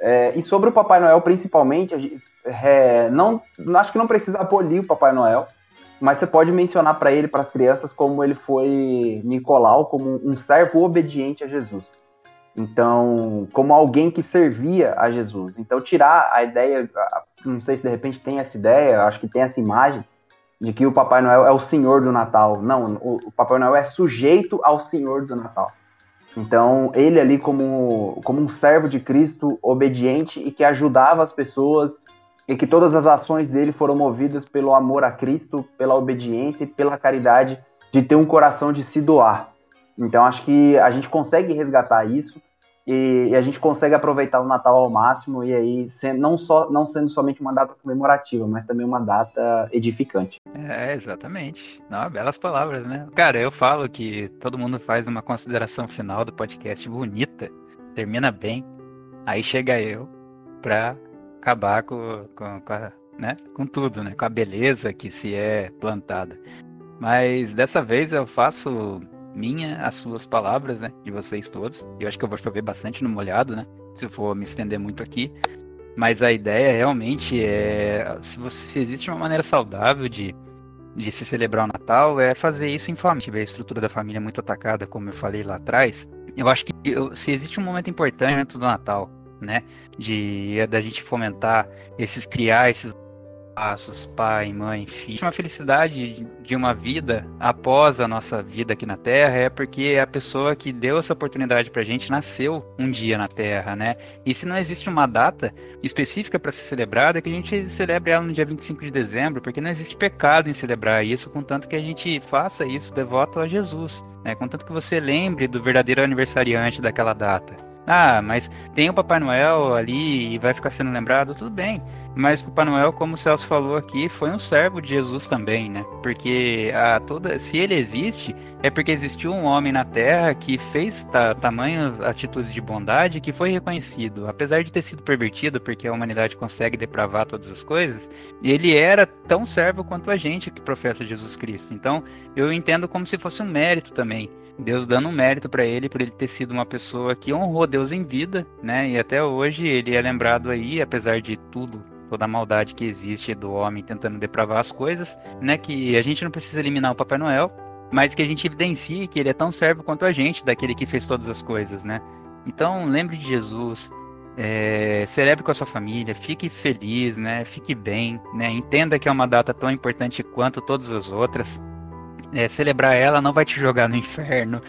É, e sobre o Papai Noel, principalmente, é, não, acho que não precisa abolir o Papai Noel, mas você pode mencionar para ele, para as crianças, como ele foi Nicolau, como um servo obediente a Jesus. Então, como alguém que servia a Jesus. Então, tirar a ideia, não sei se de repente tem essa ideia, acho que tem essa imagem de que o Papai Noel é o Senhor do Natal. Não, o, Papai Noel é sujeito ao Senhor do Natal. Então, ele ali como, como um servo de Cristo, obediente e que ajudava as pessoas e que todas as ações dele foram movidas pelo amor a Cristo, pela obediência e pela caridade de ter um coração de se doar. Então, acho que a gente consegue resgatar isso e, e, a gente consegue aproveitar o Natal ao máximo e aí não, só, não sendo somente uma data comemorativa, mas também uma data edificante. É, exatamente. Não, belas palavras, né? Cara, eu falo que todo mundo faz uma consideração final do podcast bonita, termina bem, aí chega eu pra acabar com, com, com, a, né? com tudo, né? Com a beleza que se é plantada. Mas dessa vez eu faço minha as suas palavras, né? De vocês todos. Eu acho que eu vou chover bastante no molhado, né? Se eu for me estender muito aqui. Mas a ideia realmente é se, você, se existe uma maneira saudável de de se celebrar o Natal é fazer isso em família. Tiver a estrutura da família muito atacada, como eu falei lá atrás. Eu acho que eu, se existe um momento importante do Natal, né, de é da gente fomentar esses criar esses passos, pai, mãe, filho. Uma felicidade de uma vida após a nossa vida aqui na Terra é porque a pessoa que deu essa oportunidade pra gente nasceu um dia na Terra, né? E se não existe uma data específica para ser celebrada, é que a gente celebre ela no dia 25 de dezembro, porque não existe pecado em celebrar isso, contanto que a gente faça isso devoto a Jesus, né? Contanto que você lembre do verdadeiro aniversariante daquela data. Ah, mas tem o Papai Noel ali e vai ficar sendo lembrado, tudo bem. Mas Papai Noel, como o Celso falou aqui, foi um servo de Jesus também, né? Porque a toda, se ele existe, é porque existiu um homem na Terra que fez ta, tamanhas atitudes de bondade que foi reconhecido, apesar de ter sido pervertido, porque a humanidade consegue depravar todas as coisas. Ele era tão servo quanto a gente que professa Jesus Cristo. Então, eu entendo como se fosse um mérito também. Deus dando um mérito para ele por ele ter sido uma pessoa que honrou Deus em vida, né? E até hoje ele é lembrado aí, apesar de tudo toda a maldade que existe do homem tentando depravar as coisas, né? Que a gente não precisa eliminar o Papai Noel, mas que a gente evidencie que ele é tão servo quanto a gente, daquele que fez todas as coisas, né? Então, lembre de Jesus, é, celebre com a sua família, fique feliz, né? Fique bem, né? Entenda que é uma data tão importante quanto todas as outras. É, celebrar ela não vai te jogar no inferno,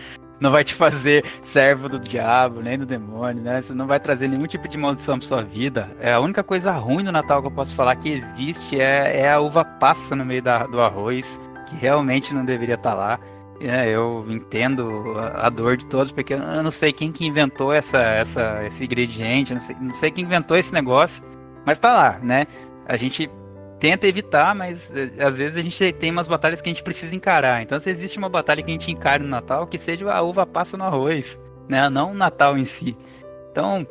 não vai te fazer servo do diabo, nem do demônio, né? Você não vai trazer nenhum tipo de maldição pra sua vida. É a única coisa ruim no Natal que eu posso falar que existe é, é a uva passa no meio da, do arroz, que realmente não deveria estar tá lá. É, eu entendo a, a, dor de todos, porque eu não sei quem que inventou essa, essa, esse ingrediente, não sei, não sei quem inventou esse negócio, mas tá lá, né? A gente tenta evitar, mas eh, às vezes a gente tem umas batalhas que a gente precisa encarar. Então, se existe uma batalha que a gente encara no Natal, que seja a uva passa no arroz, né? Não o Natal em si. Então,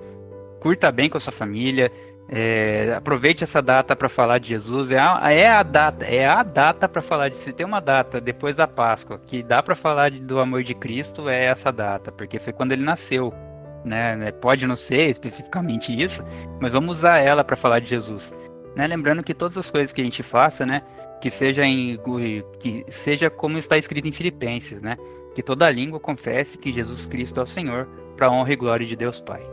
curta bem com a sua família. É, aproveite essa data para falar de Jesus. É a, é a data, é a data para falar de. Se tem uma data depois da Páscoa que dá para falar de, do amor de Cristo, é essa data, porque foi quando ele nasceu. Né? Pode não ser especificamente isso, mas vamos usar ela para falar de Jesus. Né? Lembrando que todas as coisas que a gente faça, né, que seja em que seja como está escrito em Filipenses, né, que toda língua confesse que Jesus Cristo é o Senhor, para honra e glória de Deus Pai.